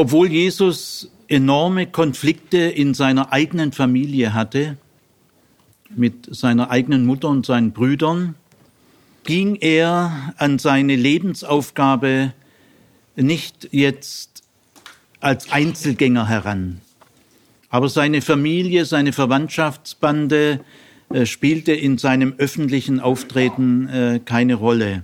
Obwohl Jesus enorme Konflikte in seiner eigenen Familie hatte, mit seiner eigenen Mutter und seinen Brüdern, ging er an seine Lebensaufgabe nicht jetzt als Einzelgänger heran. Aber seine Familie, seine Verwandtschaftsbande äh, spielte in seinem öffentlichen Auftreten äh, keine Rolle.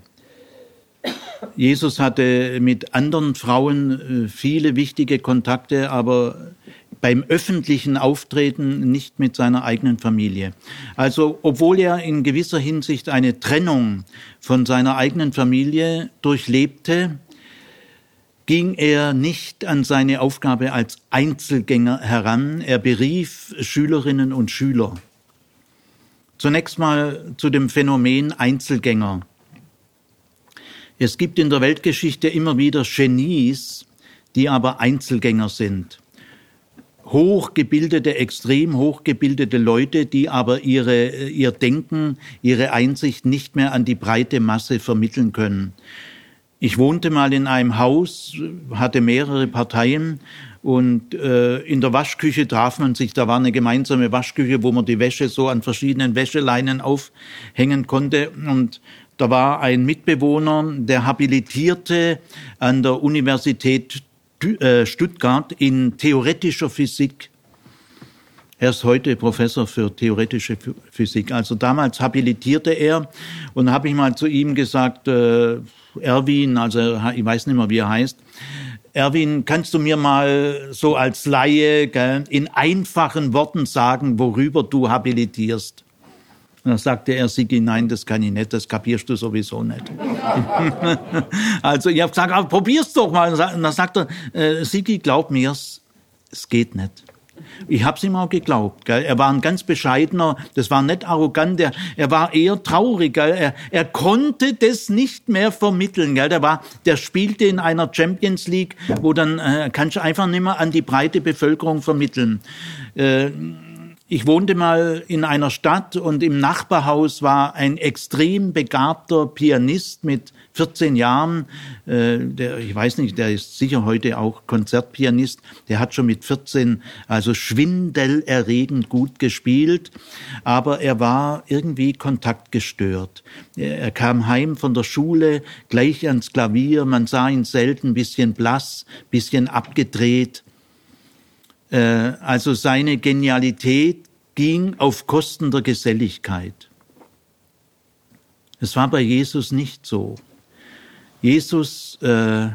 Jesus hatte mit anderen Frauen äh, viele wichtige Kontakte, aber beim öffentlichen Auftreten nicht mit seiner eigenen Familie. Also obwohl er in gewisser Hinsicht eine Trennung von seiner eigenen Familie durchlebte, ging er nicht an seine Aufgabe als Einzelgänger heran. Er berief Schülerinnen und Schüler. Zunächst mal zu dem Phänomen Einzelgänger. Es gibt in der Weltgeschichte immer wieder Genies, die aber Einzelgänger sind. Hochgebildete, extrem hochgebildete Leute, die aber ihre, ihr Denken, ihre Einsicht nicht mehr an die breite Masse vermitteln können. Ich wohnte mal in einem Haus, hatte mehrere Parteien und äh, in der Waschküche traf man sich. Da war eine gemeinsame Waschküche, wo man die Wäsche so an verschiedenen Wäscheleinen aufhängen konnte. Und da war ein Mitbewohner, der habilitierte an der Universität äh, Stuttgart in theoretischer Physik. Er ist heute Professor für theoretische Physik. Also damals habilitierte er und habe ich mal zu ihm gesagt, äh, Erwin, also ich weiß nicht mehr, wie er heißt. Erwin, kannst du mir mal so als Laie gell, in einfachen Worten sagen, worüber du habilitierst? Und dann sagte er, Sigi, nein, das kann ich nicht, das kapierst du sowieso nicht. also ich habe gesagt, aber probier's doch mal. Und dann sagt er, äh, Sigi, glaub mir, es geht nicht. Ich habe es ihm auch geglaubt. Gell? Er war ein ganz bescheidener, das war nicht arrogant, er, er war eher traurig. Gell? Er, er konnte das nicht mehr vermitteln. Gell? Der, war, der spielte in einer Champions League, wo dann äh, kannst du einfach nicht mehr an die breite Bevölkerung vermitteln. Äh, ich wohnte mal in einer Stadt und im Nachbarhaus war ein extrem begabter Pianist mit 14 Jahren. Äh, der, ich weiß nicht, der ist sicher heute auch Konzertpianist. Der hat schon mit 14 also schwindelerregend gut gespielt, aber er war irgendwie kontaktgestört. Er kam heim von der Schule gleich ans Klavier. Man sah ihn selten, bisschen blass, bisschen abgedreht. Äh, also seine Genialität ging auf Kosten der Geselligkeit. Es war bei Jesus nicht so. Jesus äh,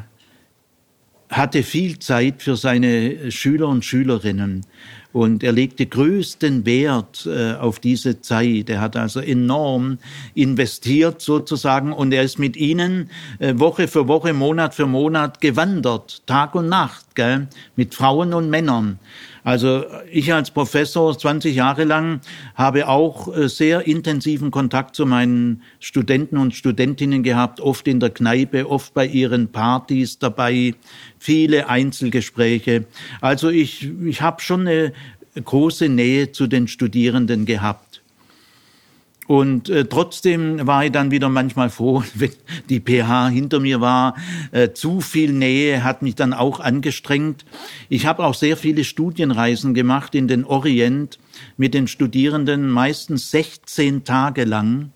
hatte viel Zeit für seine Schüler und Schülerinnen. Und er legte größten Wert äh, auf diese Zeit. Er hat also enorm investiert sozusagen und er ist mit ihnen äh, Woche für Woche, Monat für Monat gewandert, Tag und Nacht, gell? mit Frauen und Männern. Also ich als Professor 20 Jahre lang habe auch äh, sehr intensiven Kontakt zu meinen Studenten und Studentinnen gehabt, oft in der Kneipe, oft bei ihren Partys dabei, viele Einzelgespräche. Also ich, ich habe schon eine große Nähe zu den Studierenden gehabt. Und äh, trotzdem war ich dann wieder manchmal froh, wenn die PH hinter mir war. Äh, zu viel Nähe hat mich dann auch angestrengt. Ich habe auch sehr viele Studienreisen gemacht in den Orient mit den Studierenden, meistens 16 Tage lang.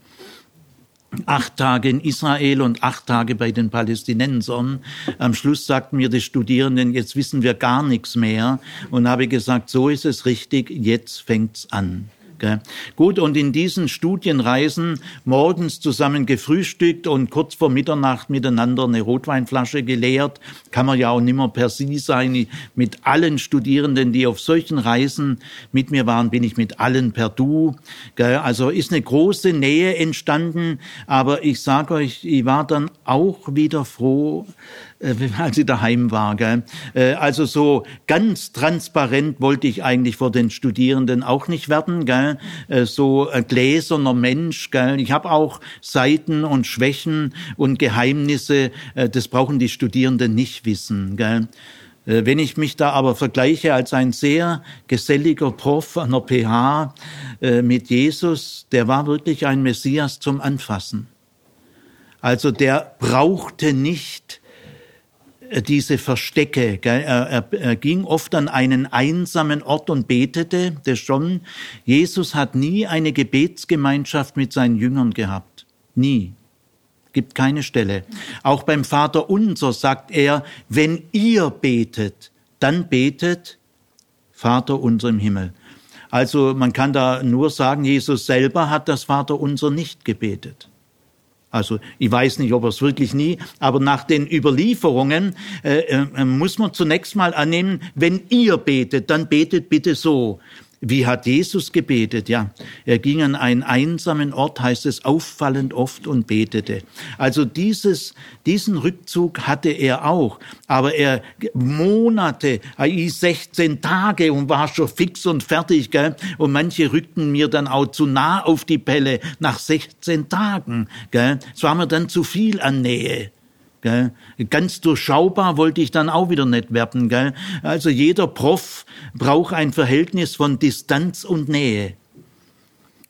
Acht Tage in Israel und acht Tage bei den Palästinensern. Am Schluss sagten mir die Studierenden, jetzt wissen wir gar nichts mehr. Und habe gesagt, so ist es richtig, jetzt fängt's an. Gut, und in diesen Studienreisen morgens zusammen gefrühstückt und kurz vor Mitternacht miteinander eine Rotweinflasche geleert, kann man ja auch nimmer per Sie sein. Mit allen Studierenden, die auf solchen Reisen mit mir waren, bin ich mit allen per Du. Also ist eine große Nähe entstanden, aber ich sage euch, ich war dann auch wieder froh, als ich daheim war. Gell? Äh, also so ganz transparent wollte ich eigentlich vor den Studierenden auch nicht werden. Gell? Äh, so ein gläserner Mensch. Gell? Ich habe auch Seiten und Schwächen und Geheimnisse. Das brauchen die Studierenden nicht wissen. Gell? Wenn ich mich da aber vergleiche als ein sehr geselliger Prof an der PH mit Jesus, der war wirklich ein Messias zum Anfassen. Also der brauchte nicht äh, diese Verstecke. Er, er, er, ging oft an einen einsamen Ort und betete, das schon. Jesus hat nie eine Gebetsgemeinschaft mit seinen Jüngern gehabt. Nie. Gibt keine Stelle. Auch beim Vater unser sagt er, wenn ihr betet, dann betet Vater unser im Himmel. Also man kann da nur sagen, Jesus selber hat das Vater unser nicht gebetet. Also ich weiß nicht, ob er es wirklich nie, aber nach den Überlieferungen äh, äh, muss man zunächst mal annehmen, wenn ihr betet, dann betet bitte so. Wie hat Jesus gebetet? Ja, er ging an einen einsamen Ort, heißt es, auffallend oft und betete. Also dieses, diesen Rückzug hatte er auch. Aber er Monate, 16 Tage und war schon fix und fertig, gell? Und manche rückten mir dann auch zu nah auf die Pelle nach 16 Tagen, gell? Es war mir dann zu viel an Nähe. Gell? Ganz durchschaubar wollte ich dann auch wieder nicht werden. Gell? Also jeder Prof braucht ein Verhältnis von Distanz und Nähe.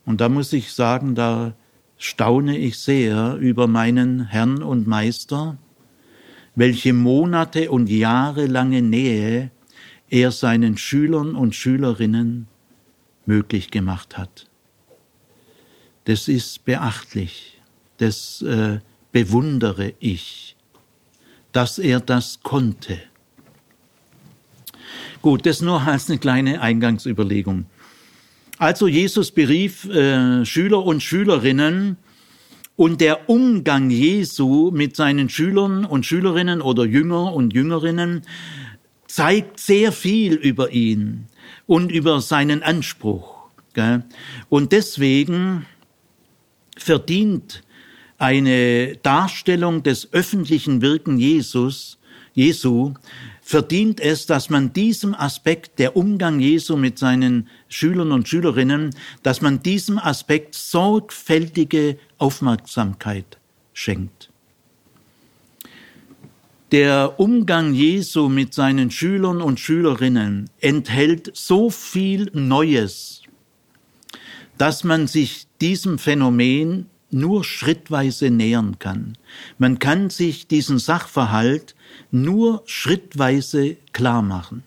Und da muss ich sagen, da staune ich sehr über meinen Herrn und Meister, welche Monate und jahrelange Nähe er seinen Schülern und Schülerinnen möglich gemacht hat. Das ist beachtlich, das äh, bewundere ich dass er das konnte. Gut, das nur als eine kleine Eingangsüberlegung. Also Jesus berief äh, Schüler und Schülerinnen und der Umgang Jesu mit seinen Schülern und Schülerinnen oder Jünger und Jüngerinnen zeigt sehr viel über ihn und über seinen Anspruch. Gell? Und deswegen verdient eine Darstellung des öffentlichen Wirken Jesus, Jesu, verdient es, dass man diesem Aspekt, der Umgang Jesu mit seinen Schülern und Schülerinnen, dass man diesem Aspekt sorgfältige Aufmerksamkeit schenkt. Der Umgang Jesu mit seinen Schülern und Schülerinnen enthält so viel Neues, dass man sich diesem Phänomen nur schrittweise nähern kann. Man kann sich diesen Sachverhalt nur schrittweise klar machen.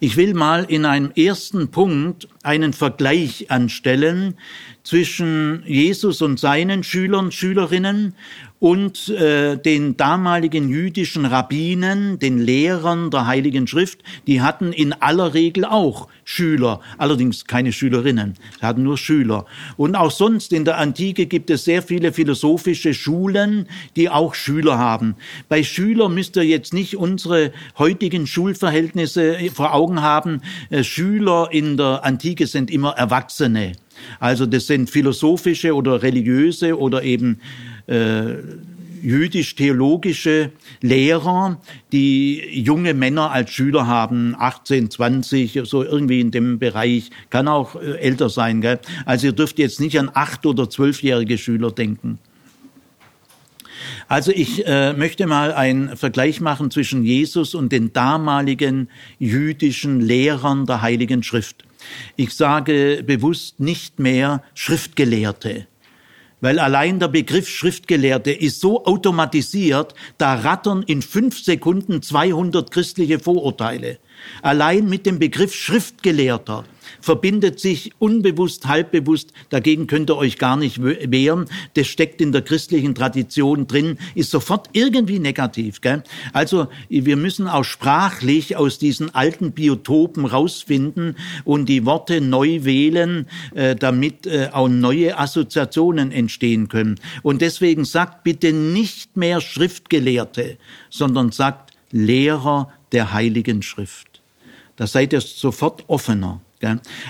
Ich will mal in einem ersten Punkt einen Vergleich anstellen zwischen Jesus und seinen Schülern, Schülerinnen und äh, den damaligen jüdischen Rabbinen, den Lehrern der Heiligen Schrift, die hatten in aller Regel auch Schüler, allerdings keine Schülerinnen, sie hatten nur Schüler. Und auch sonst in der Antike gibt es sehr viele philosophische Schulen, die auch Schüler haben. Bei Schüler müsst ihr jetzt nicht unsere heutigen Schulverhältnisse vor Augen haben. Äh, Schüler in der Antike sind immer Erwachsene. Also das sind philosophische oder religiöse oder eben äh, jüdisch-theologische Lehrer, die junge Männer als Schüler haben, 18, 20, so irgendwie in dem Bereich, kann auch äh, älter sein. Gell? Also ihr dürft jetzt nicht an acht- oder zwölfjährige Schüler denken. Also ich äh, möchte mal einen Vergleich machen zwischen Jesus und den damaligen jüdischen Lehrern der Heiligen Schrift. Ich sage bewusst nicht mehr Schriftgelehrte, weil allein der Begriff Schriftgelehrte ist so automatisiert, da rattern in fünf Sekunden 200 christliche Vorurteile. Allein mit dem Begriff Schriftgelehrter verbindet sich unbewusst, halbbewusst, dagegen könnt ihr euch gar nicht wehren, das steckt in der christlichen Tradition drin, ist sofort irgendwie negativ. Gell? Also wir müssen auch sprachlich aus diesen alten Biotopen rausfinden und die Worte neu wählen, äh, damit äh, auch neue Assoziationen entstehen können. Und deswegen sagt bitte nicht mehr Schriftgelehrte, sondern sagt Lehrer der Heiligen Schrift. Da seid ihr sofort offener.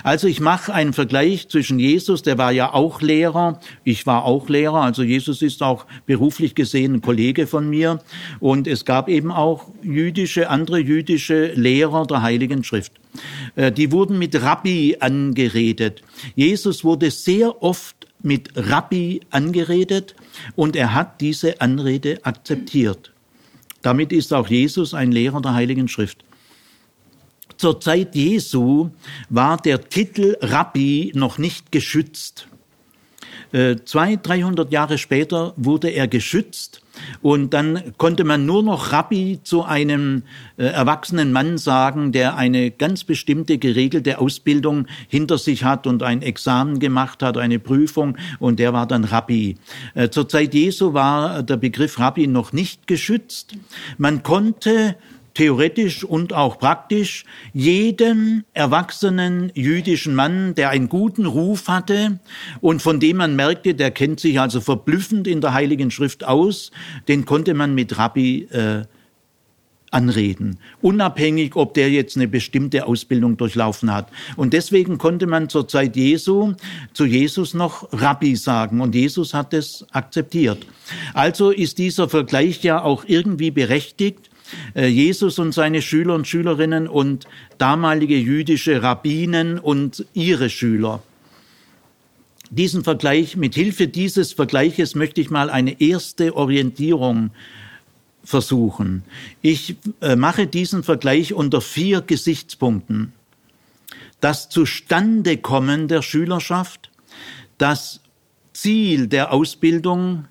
Also ich mache einen Vergleich zwischen Jesus, der war ja auch Lehrer, ich war auch Lehrer, also Jesus ist auch beruflich gesehen ein Kollege von mir und es gab eben auch jüdische, andere jüdische Lehrer der Heiligen Schrift. Äh, die wurden mit Rabbi angeredet. Jesus wurde sehr oft mit Rabbi angeredet und er hat diese Anrede akzeptiert. Damit ist auch Jesus ein Lehrer der Heiligen Schrift. Zur Zeit Jesu war der Titel Rabbi noch nicht geschützt. Äh, zwei, dreihundert Jahre später wurde er geschützt und dann konnte man nur noch Rabbi zu einem äh, erwachsenen Mann sagen, der eine ganz bestimmte geregelte Ausbildung hinter sich hat und ein Examen gemacht hat, eine Prüfung und der war dann Rabbi. Äh, zur Zeit Jesu war der Begriff Rabbi noch nicht geschützt. Man konnte theoretisch und auch praktisch jeden erwachsenen jüdischen Mann, der einen guten Ruf hatte und von dem man merkte, der kennt sich also verblüffend in der Heiligen Schrift aus, den konnte man mit Rabbi äh, anreden, unabhängig, ob der jetzt eine bestimmte Ausbildung durchlaufen hat. Und deswegen konnte man zur Zeit Jesu zu Jesus noch Rabbi sagen und Jesus hat es akzeptiert. Also ist dieser Vergleich ja auch irgendwie berechtigt, Jesus und seine Schüler und Schülerinnen und damalige jüdische Rabbinen und ihre Schüler. Diesen Vergleich, mit Hilfe dieses Vergleiches möchte ich mal eine erste Orientierung versuchen. Ich äh, mache diesen Vergleich unter vier Gesichtspunkten. Das Zustandekommen der Schülerschaft, das Ziel der Ausbildung,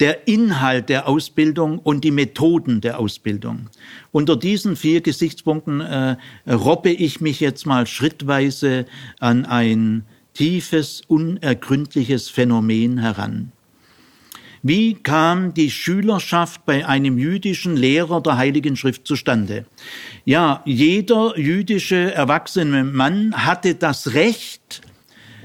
der Inhalt der Ausbildung und die Methoden der Ausbildung. Unter diesen vier Gesichtspunkten äh, robbe ich mich jetzt mal schrittweise an ein tiefes, unergründliches Phänomen heran. Wie kam die Schülerschaft bei einem jüdischen Lehrer der Heiligen Schrift zustande? Ja, jeder jüdische erwachsene Mann hatte das Recht,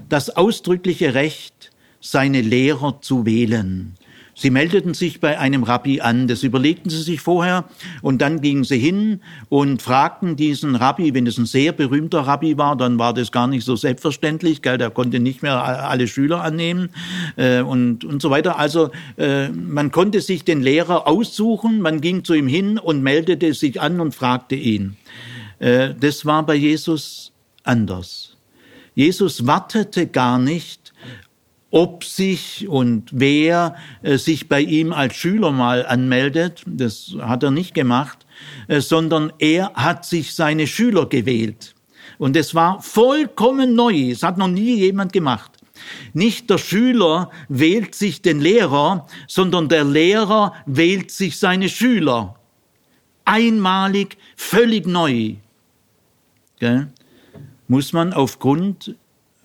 das ausdrückliche Recht, seine Lehrer zu wählen. Sie meldeten sich bei einem Rabbi an, das überlegten sie sich vorher und dann gingen sie hin und fragten diesen Rabbi, wenn es ein sehr berühmter Rabbi war, dann war das gar nicht so selbstverständlich, gell, der konnte nicht mehr alle Schüler annehmen äh, und, und so weiter. Also äh, man konnte sich den Lehrer aussuchen, man ging zu ihm hin und meldete sich an und fragte ihn. Äh, das war bei Jesus anders. Jesus wartete gar nicht ob sich und wer äh, sich bei ihm als Schüler mal anmeldet, das hat er nicht gemacht, äh, sondern er hat sich seine Schüler gewählt. Und es war vollkommen neu, es hat noch nie jemand gemacht. Nicht der Schüler wählt sich den Lehrer, sondern der Lehrer wählt sich seine Schüler. Einmalig, völlig neu. Gell? Muss man aufgrund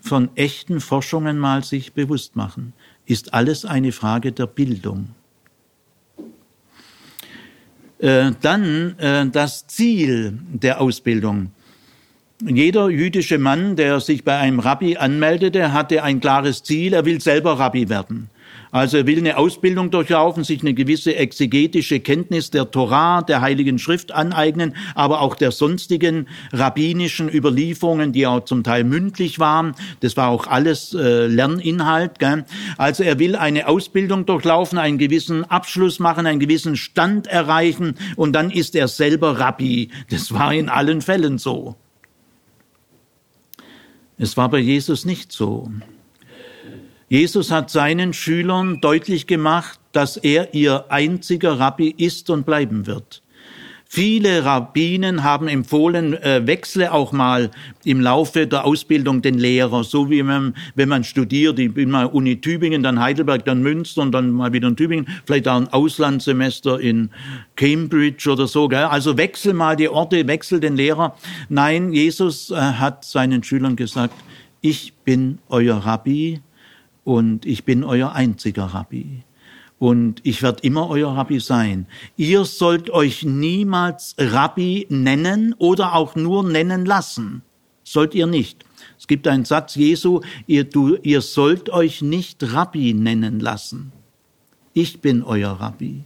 von echten Forschungen mal sich bewusst machen, ist alles eine Frage der Bildung. Äh, dann äh, das Ziel der Ausbildung. Jeder jüdische Mann, der sich bei einem Rabbi anmeldete, hatte ein klares Ziel, er will selber Rabbi werden. Also er will eine Ausbildung durchlaufen, sich eine gewisse exegetische Kenntnis der Torah, der Heiligen Schrift aneignen, aber auch der sonstigen rabbinischen Überlieferungen, die auch zum Teil mündlich waren. Das war auch alles äh, Lerninhalt. Gell? Also er will eine Ausbildung durchlaufen, einen gewissen Abschluss machen, einen gewissen Stand erreichen und dann ist er selber Rabbi. Das war in allen Fällen so. Es war bei Jesus nicht so. Jesus hat seinen Schülern deutlich gemacht, dass er ihr einziger Rabbi ist und bleiben wird. Viele Rabbinen haben empfohlen, äh, wechsle auch mal im Laufe der Ausbildung den Lehrer, so wie man, wenn man studiert, ich bin mal Uni Tübingen, dann Heidelberg, dann Münster und dann mal wieder in Tübingen, vielleicht auch ein Auslandssemester in Cambridge oder so. Gell? Also wechsel mal die Orte, wechsel den Lehrer. Nein, Jesus äh, hat seinen Schülern gesagt, ich bin euer Rabbi, und ich bin euer einziger Rabbi. Und ich werde immer euer Rabbi sein. Ihr sollt euch niemals Rabbi nennen oder auch nur nennen lassen. Sollt ihr nicht. Es gibt einen Satz Jesu, ihr, du, ihr sollt euch nicht Rabbi nennen lassen. Ich bin euer Rabbi.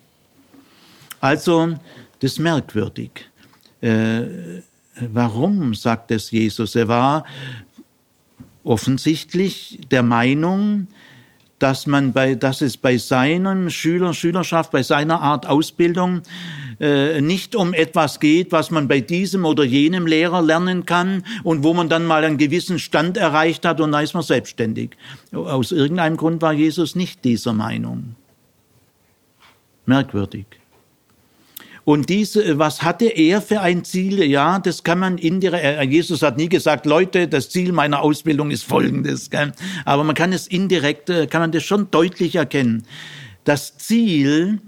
Also, das ist merkwürdig. Äh, warum sagt es Jesus? Er war offensichtlich der Meinung, dass man bei, dass es bei seinem Schüler, Schülerschaft, bei seiner Art Ausbildung äh, nicht um etwas geht, was man bei diesem oder jenem Lehrer lernen kann und wo man dann mal einen gewissen Stand erreicht hat und dann ist man selbstständig. Aus irgendeinem Grund war Jesus nicht dieser Meinung. Merkwürdig. Und diese, was hatte er für ein Ziel? Ja, das kann man indirekt, äh, Jesus hat nie gesagt, Leute, das Ziel meiner Ausbildung ist folgendes. Gell? Aber man kann es indirekt, äh, kann man das schon deutlich erkennen. Das Ziel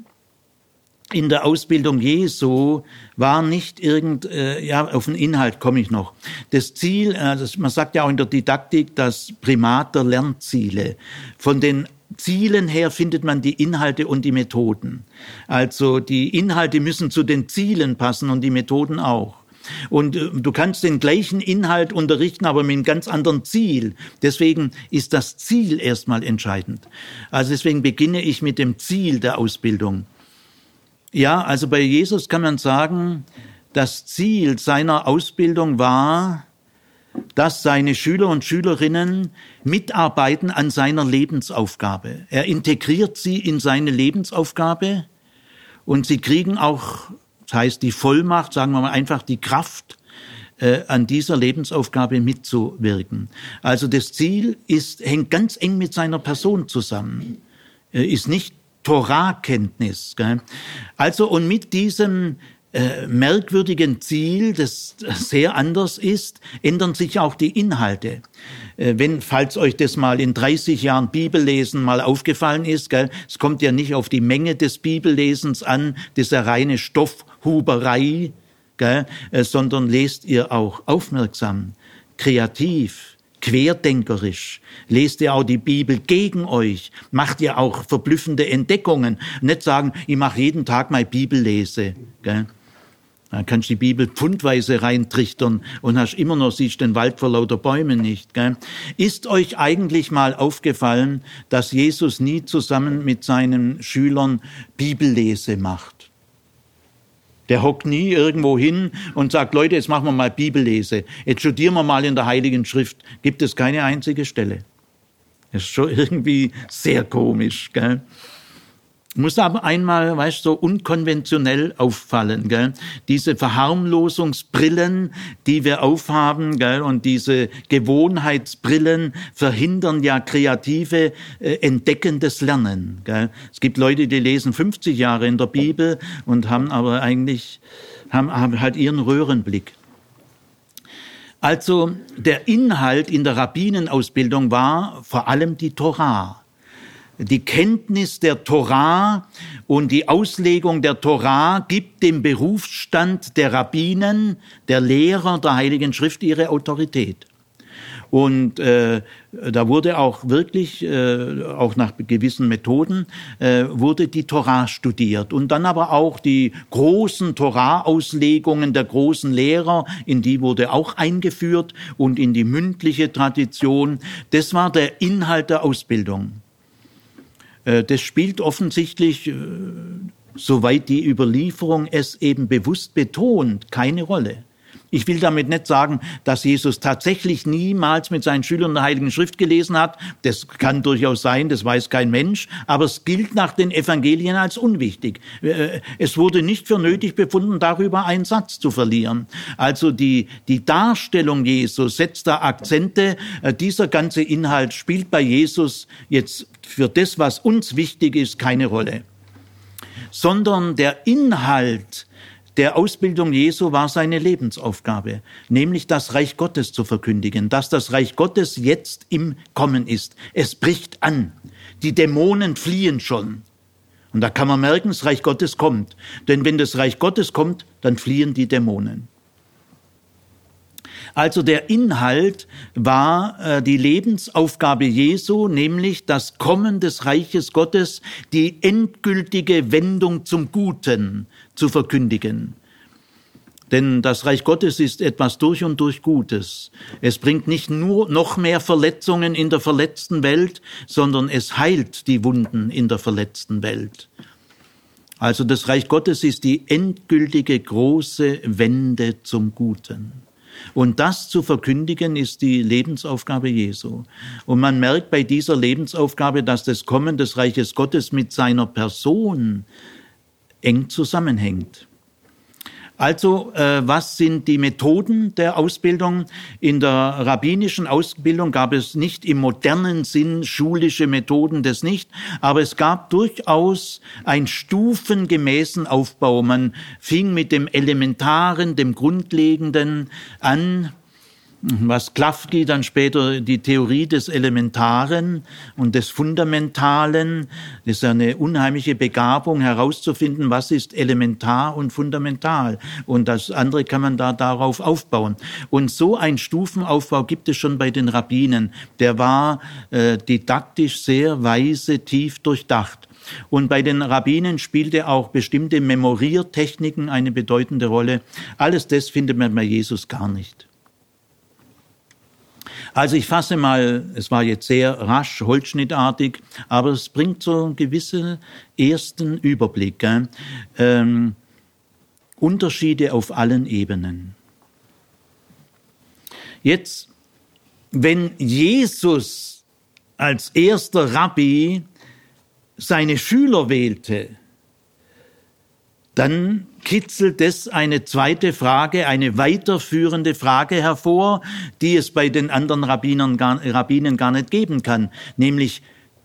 in der Ausbildung Jesu war nicht irgend, äh, ja, auf den Inhalt komme ich noch. Das Ziel, äh, man sagt ja auch in der Didaktik, das Primat der Lernziele. Von den Zielen her findet man die Inhalte und die Methoden. Also die Inhalte müssen zu den Zielen passen und die Methoden auch. Und äh, du kannst den gleichen Inhalt unterrichten, aber mit einem ganz anderen Ziel. Deswegen ist das Ziel erstmal entscheidend. Also deswegen beginne ich mit dem Ziel der Ausbildung. Ja, also bei Jesus kann man sagen, das Ziel seiner Ausbildung war, dass seine Schüler und Schülerinnen mitarbeiten an seiner Lebensaufgabe. Er integriert sie in seine Lebensaufgabe und sie kriegen auch, das heißt die Vollmacht, sagen wir mal einfach die Kraft, äh, an dieser Lebensaufgabe mitzuwirken. Also das Ziel ist, hängt ganz eng mit seiner Person zusammen, äh, ist nicht Torah-Kenntnis. Also und mit diesem äh, merkwürdigen Ziel, das sehr anders ist, ändern sich auch die Inhalte. Äh, wenn, falls euch das mal in 30 Jahren Bibellesen mal aufgefallen ist, gell, es kommt ja nicht auf die Menge des Bibellesens an, ja reine Stoffhuberei, gell, äh, sondern lest ihr auch aufmerksam, kreativ, querdenkerisch. Lest ihr auch die Bibel gegen euch. Macht ihr auch verblüffende Entdeckungen. Nicht sagen, ich mache jeden Tag mal Bibellese. Gell? Dann kannst du die Bibel pfundweise reintrichtern und hast immer noch, siehst den Wald vor lauter Bäumen nicht. Gell? Ist euch eigentlich mal aufgefallen, dass Jesus nie zusammen mit seinen Schülern Bibellese macht? Der hockt nie irgendwo hin und sagt, Leute, jetzt machen wir mal Bibellese. Jetzt studieren wir mal in der Heiligen Schrift. Gibt es keine einzige Stelle. Das ist schon irgendwie sehr komisch. Gell? Muss aber einmal, weißt du, so unkonventionell auffallen, gell? Diese Verharmlosungsbrillen, die wir aufhaben, gell? Und diese Gewohnheitsbrillen verhindern ja kreative, äh, entdeckendes Lernen, gell? Es gibt Leute, die lesen 50 Jahre in der Bibel und haben aber eigentlich, haben, haben halt ihren Röhrenblick. Also, der Inhalt in der Rabbinenausbildung war vor allem die Torah die Kenntnis der Torah und die Auslegung der Torah gibt dem Berufsstand der Rabbinen, der Lehrer der Heiligen Schrift ihre Autorität. Und äh, da wurde auch wirklich, äh, auch nach gewissen Methoden, äh, wurde die Torah studiert. Und dann aber auch die großen Torah-Auslegungen der großen Lehrer, in die wurde auch eingeführt und in die mündliche Tradition. Das war der Inhalt der Ausbildung. Äh, das spielt offensichtlich, äh, soweit die Überlieferung es eben bewusst betont, keine Rolle. Ich will damit nicht sagen, dass Jesus tatsächlich niemals mit seinen Schülern der Heiligen Schrift gelesen hat. Das kann durchaus sein, das weiß kein Mensch. Aber es gilt nach den Evangelien als unwichtig. Äh, es wurde nicht für nötig befunden, darüber einen Satz zu verlieren. Also die, die Darstellung Jesus setzt da Akzente. Äh, dieser ganze Inhalt spielt bei Jesus jetzt für das, was uns wichtig ist, keine Rolle. Sondern der Inhalt der Ausbildung Jesu war seine Lebensaufgabe, nämlich das Reich Gottes zu verkündigen, dass das Reich Gottes jetzt im Kommen ist. Es bricht an. Die Dämonen fliehen schon. Und da kann man merken, das Reich Gottes kommt. Denn wenn das Reich Gottes kommt, dann fliehen die Dämonen. Also der Inhalt war äh, die Lebensaufgabe Jesu, nämlich das Kommen des Reiches Gottes, die endgültige Wendung zum Guten zu verkündigen. Denn das Reich Gottes ist etwas durch und durch Gutes. Es bringt nicht nur noch mehr Verletzungen in der verletzten Welt, sondern es heilt die Wunden in der verletzten Welt. Also das Reich Gottes ist die endgültige große Wende zum Guten. Und das zu verkündigen ist die Lebensaufgabe Jesu. Und man merkt bei dieser Lebensaufgabe, dass das Kommen des Reiches Gottes mit seiner Person eng zusammenhängt. Also, äh, was sind die Methoden der Ausbildung? In der rabbinischen Ausbildung gab es nicht im modernen Sinn schulische Methoden, das nicht, aber es gab durchaus einen stufengemäßen Aufbau. Man fing mit dem Elementaren, dem Grundlegenden an, was Klafki dann später die Theorie des Elementaren und des Fundamentalen, das ist eine unheimliche Begabung herauszufinden, was ist elementar und fundamental. Und das andere kann man da darauf aufbauen. Und so ein Stufenaufbau gibt es schon bei den Rabbinen. Der war äh, didaktisch sehr weise, tief durchdacht. Und bei den Rabbinen spielte auch bestimmte Memoriertechniken eine bedeutende Rolle. Alles das findet man bei Jesus gar nicht. Also ich fasse mal, es war jetzt sehr rasch, holzschnittartig, aber es bringt so einen gewissen ersten Überblick. Ähm, Unterschiede auf allen Ebenen. Jetzt, wenn Jesus als erster Rabbi seine Schüler wählte, dann kitzelt es eine zweite Frage, eine weiterführende Frage hervor, die es bei den anderen Rabbinern gar, Rabbinen gar nicht geben kann, nämlich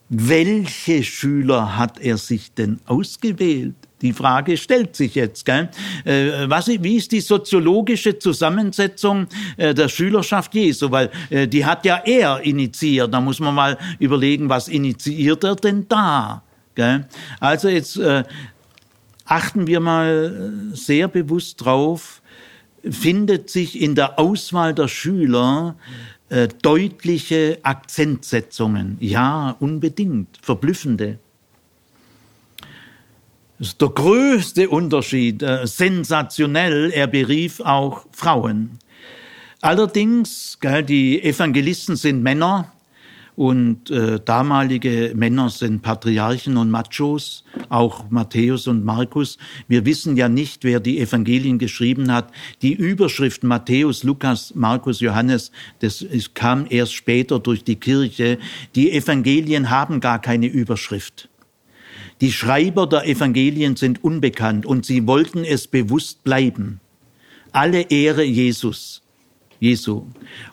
welche Schüler hat er sich denn ausgewählt? Die Frage stellt sich jetzt. Gell? Äh, was, wie ist die soziologische Zusammensetzung äh, der Schülerschaft Jesu? Weil äh, die hat ja er initiiert. Da muss man mal überlegen, was initiiert er denn da? Gell? Also jetzt achten wir mal äh, sehr bewusst drauf, findet sich in der Auswahl der Schüler äh, deutliche Akzentsetzungen. Ja, unbedingt, verblüffende. Das ist der größte Unterschied, äh, sensationell, er berief auch Frauen. Allerdings, gell, die Evangelisten sind Männer, und äh, damalige Männer sind Patriarchen und Machos, auch Matthäus und Markus. Wir wissen ja nicht, wer die Evangelien geschrieben hat. Die Überschrift Matthäus, Lukas, Markus, Johannes, das ist, kam erst später durch die Kirche. Die Evangelien haben gar keine Überschrift. Die Schreiber der Evangelien sind unbekannt und sie wollten es bewusst bleiben. Alle Ehre Jesus. Jesu.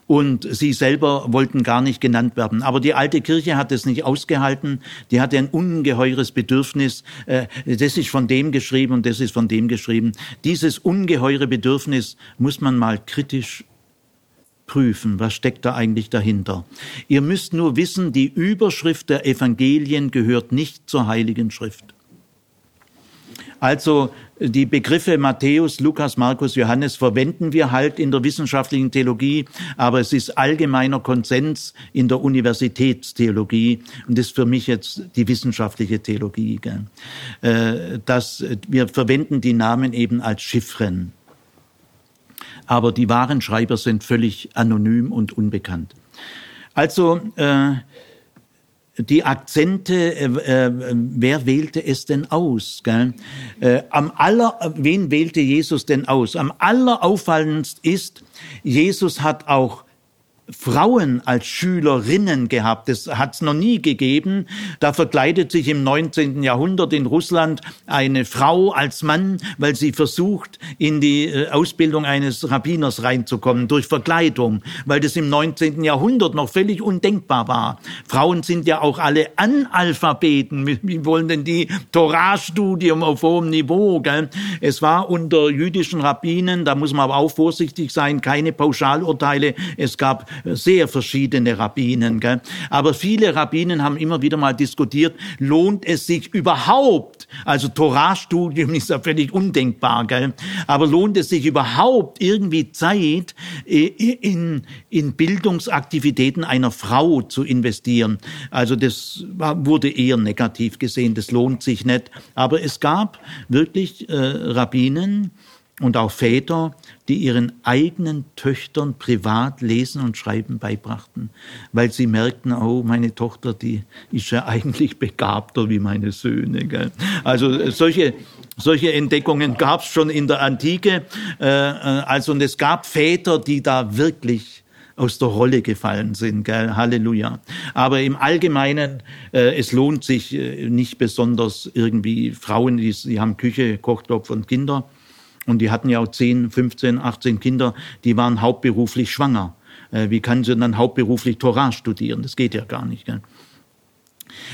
Und sie selber wollten gar nicht genannt werden. Aber die alte Kirche hat es nicht ausgehalten. Die hatte ein ungeheures Bedürfnis. Äh, das ist von dem geschrieben und das ist von dem geschrieben. Dieses ungeheure Bedürfnis muss man mal kritisch prüfen, was steckt da eigentlich dahinter. Ihr müsst nur wissen, die Überschrift der Evangelien gehört nicht zur Heiligen Schrift. Also die Begriffe Matthäus, Lukas, Markus, Johannes verwenden wir halt in der wissenschaftlichen Theologie, aber es ist allgemeiner Konsens in der Universitätstheologie und das ist für mich jetzt die wissenschaftliche Theologie. Gell? Äh, dass wir verwenden die Namen eben als Chiffren. Aber die wahren Schreiber sind völlig anonym und unbekannt. Also äh, die Akzente, äh, äh, wer wählte es denn aus? Gell? Äh, am aller, wen wählte Jesus denn aus? Am allerauffallendst ist, Jesus hat auch Frauen als Schülerinnen gehabt. Das hat es noch nie gegeben. Da verkleidet sich im 19. Jahrhundert in Russland eine Frau als Mann, weil sie versucht, in die äh, Ausbildung eines Rabbiners reinzukommen, durch Verkleidung, weil das im 19. Jahrhundert noch völlig undenkbar war. Frauen sind ja auch alle Analphabeten. Wie wollen denn die Torah-Studium auf hohem Niveau? Gell? Es war unter jüdischen Rabbinen, da muss man aber auch vorsichtig sein, keine Pauschalurteile. Es gab sehr verschiedene Rabbinen. Gell? Aber viele Rabbinen haben immer wieder mal diskutiert, lohnt es sich überhaupt, also Torahstudium ist ja völlig undenkbar, gell? aber lohnt es sich überhaupt irgendwie Zeit in, in Bildungsaktivitäten einer Frau zu investieren? Also das wurde eher negativ gesehen, das lohnt sich nicht. Aber es gab wirklich äh, Rabbinen, und auch Väter, die ihren eigenen Töchtern privat Lesen und Schreiben beibrachten, weil sie merkten, oh, meine Tochter, die ist ja eigentlich begabter wie meine Söhne. Gell? Also solche, solche Entdeckungen gab es schon in der Antike. Äh, äh, also und es gab Väter, die da wirklich aus der Rolle gefallen sind. Gell? Halleluja. Aber im Allgemeinen, äh, es lohnt sich äh, nicht besonders irgendwie Frauen, die, die haben Küche, Kochtopf und Kinder Und die hatten ja auch 10, 15, 18 Kinder, die waren hauptberuflich schwanger. Äh, wie kann sie dann hauptberuflich Torah studieren? Das geht ja gar nicht. Gell?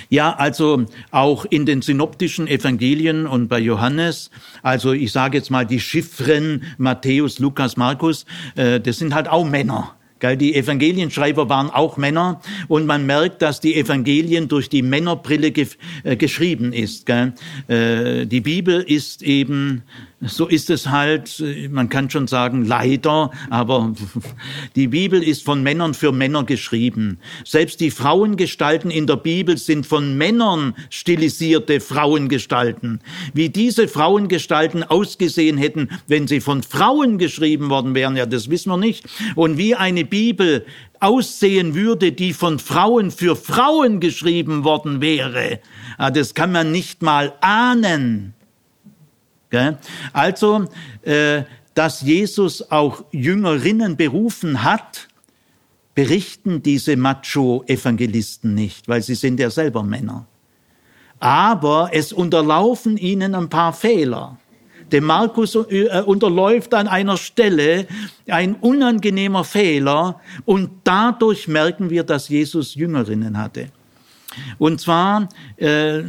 Ja, also auch in den synoptischen Evangelien und bei Johannes, also ich sage jetzt mal die Chiffren Matthäus, Lukas, Markus, äh, das sind halt auch Männer. Die Evangelienschreiber waren auch Männer und man merkt, dass die Evangelien durch die Männerbrille ge äh, geschrieben ist. Äh, die Bibel ist eben so ist es halt, man kann schon sagen, leider, aber die Bibel ist von Männern für Männer geschrieben. Selbst die Frauengestalten in der Bibel sind von Männern stilisierte Frauengestalten. Wie diese Frauengestalten ausgesehen hätten, wenn sie von Frauen geschrieben worden wären, ja, das wissen wir nicht. Und wie eine Bibel aussehen würde, die von Frauen für Frauen geschrieben worden wäre, das kann man nicht mal ahnen. Also, äh, dass Jesus auch Jüngerinnen berufen hat, berichten diese Macho-Evangelisten nicht, weil sie sind ja selber Männer. Aber es unterlaufen ihnen ein paar Fehler. Dem Markus äh, unterläuft an einer Stelle ein unangenehmer Fehler und dadurch merken wir, dass Jesus Jüngerinnen hatte. Und zwar, äh,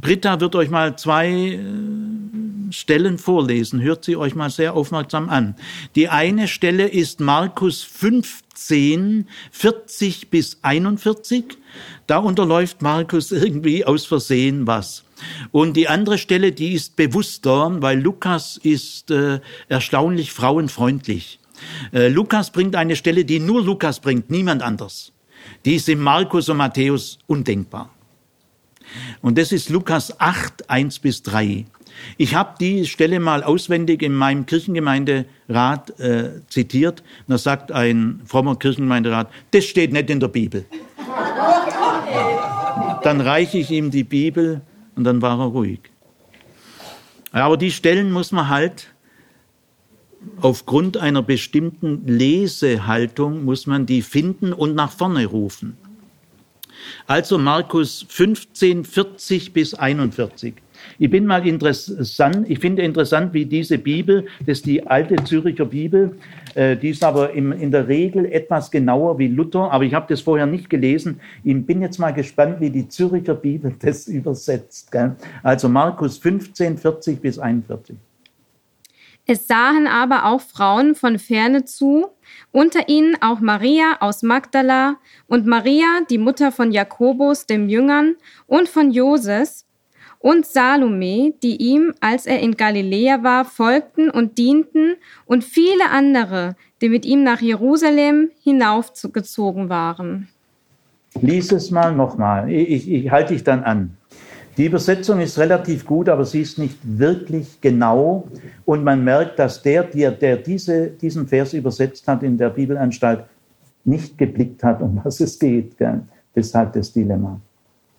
Britta wird euch mal zwei äh, Stellen vorlesen. Hört sie euch mal sehr aufmerksam an. Die eine Stelle ist Markus 15, 40 bis 41. Da unterläuft Markus irgendwie aus Versehen was. Und die andere Stelle, die ist bewusster, weil Lukas ist äh, erstaunlich frauenfreundlich. Äh, Lukas bringt eine Stelle, die nur Lukas bringt, niemand anders. Die ist im Markus und Matthäus undenkbar. Und das ist Lukas 8, 1 bis 3. Ich habe die Stelle mal auswendig in meinem Kirchengemeinderat äh, zitiert. Da sagt ein frommer Kirchengemeinderat, das steht nicht in der Bibel. Dann reiche ich ihm die Bibel und dann war er ruhig. Aber die Stellen muss man halt aufgrund einer bestimmten Lesehaltung muss man die finden und nach vorne rufen. Also Markus 15, 40 bis 41. Ich bin mal interessant, ich finde interessant, wie diese Bibel, das ist die alte Züricher Bibel, äh, die ist aber in der Regel etwas genauer wie Luther, aber ich habe das vorher nicht gelesen. Ich bin jetzt mal gespannt, wie die Züricher Bibel das übersetzt. Also Markus 15, 40 bis 41. Es sahen aber auch Frauen von ferne zu, unter ihnen auch Maria aus Magdala und Maria, die Mutter von Jakobus, dem Jüngern, und von Joses, und Salome, die ihm, als er in Galiläa war, folgten und dienten, und viele andere, die mit ihm nach Jerusalem hinaufgezogen waren. Lies es mal nochmal. Ich, ich, ich halte dich dann an. Die Übersetzung ist relativ gut, aber sie ist nicht wirklich genau. Und man merkt, dass der, der, der diese, diesen Vers übersetzt hat in der Bibelanstalt, nicht geblickt hat, um was es geht. Gell? Deshalb das Dilemma.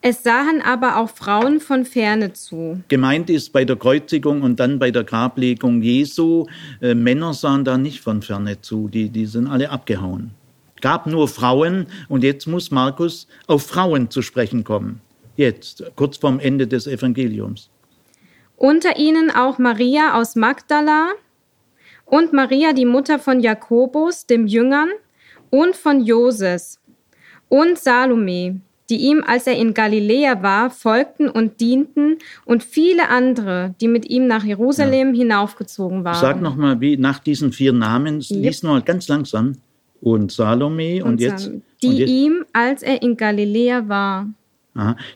Es sahen aber auch Frauen von ferne zu. Gemeint ist bei der Kreuzigung und dann bei der Grablegung Jesu, äh, Männer sahen da nicht von ferne zu, die, die sind alle abgehauen. Gab nur Frauen und jetzt muss Markus auf Frauen zu sprechen kommen jetzt, kurz vorm Ende des Evangeliums. Unter ihnen auch Maria aus Magdala und Maria, die Mutter von Jakobus, dem Jüngern, und von Joses und Salome, die ihm, als er in Galiläa war, folgten und dienten, und viele andere, die mit ihm nach Jerusalem ja. hinaufgezogen waren. Sag nochmal, wie nach diesen vier Namen, yep. lies nochmal ganz langsam. Und Salome und, und jetzt. Die und jetzt, ihm, als er in Galiläa war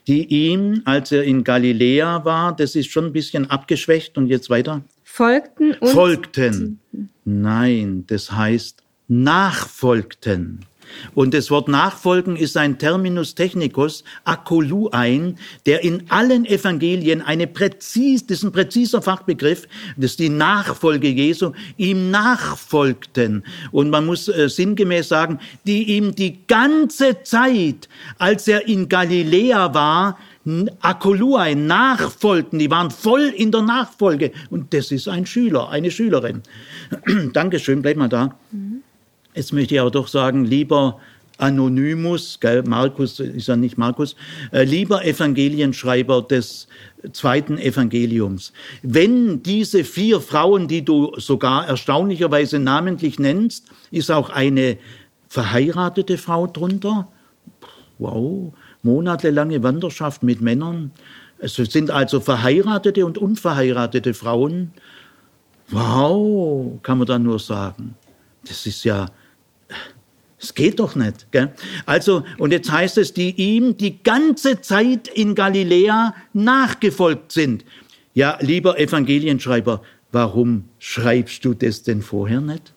die ihm, als er in Galiläa war, das ist schon ein bisschen abgeschwächt und jetzt weiter. Folgten und folgten. Nein, das heißt nachfolgten. Und das Wort nachfolgen ist ein Terminus technicus, akoluein, der in allen Evangelien eine präzis, das ist ein präziser Fachbegriff, das ist die Nachfolge Jesu, ihm nachfolgten. Und man muss äh, sinngemäß sagen, die ihm die ganze Zeit, als er in Galiläa war, Akoluai nachfolgten, die waren voll in der Nachfolge. Und das ist ein Schüler, eine Schülerin. Dankeschön, bleib mal da. Mhm. Jetzt möchte ich aber doch sagen, lieber Anonymus, gell, Markus ist ja nicht Markus, äh, lieber Evangelienschreiber des zweiten Evangeliums. Wenn diese vier Frauen, die du sogar erstaunlicherweise namentlich nennst, ist auch eine verheiratete Frau drunter. Wow, monatelange Wanderschaft mit Männern. Es sind also verheiratete und unverheiratete Frauen. Wow, kann man da nur sagen. Das ist ja, es geht doch nicht. Gell? Also, und jetzt heißt es, die ihm die ganze Zeit in Galiläa nachgefolgt sind. Ja, lieber Evangelienschreiber, warum schreibst du das denn vorher nicht?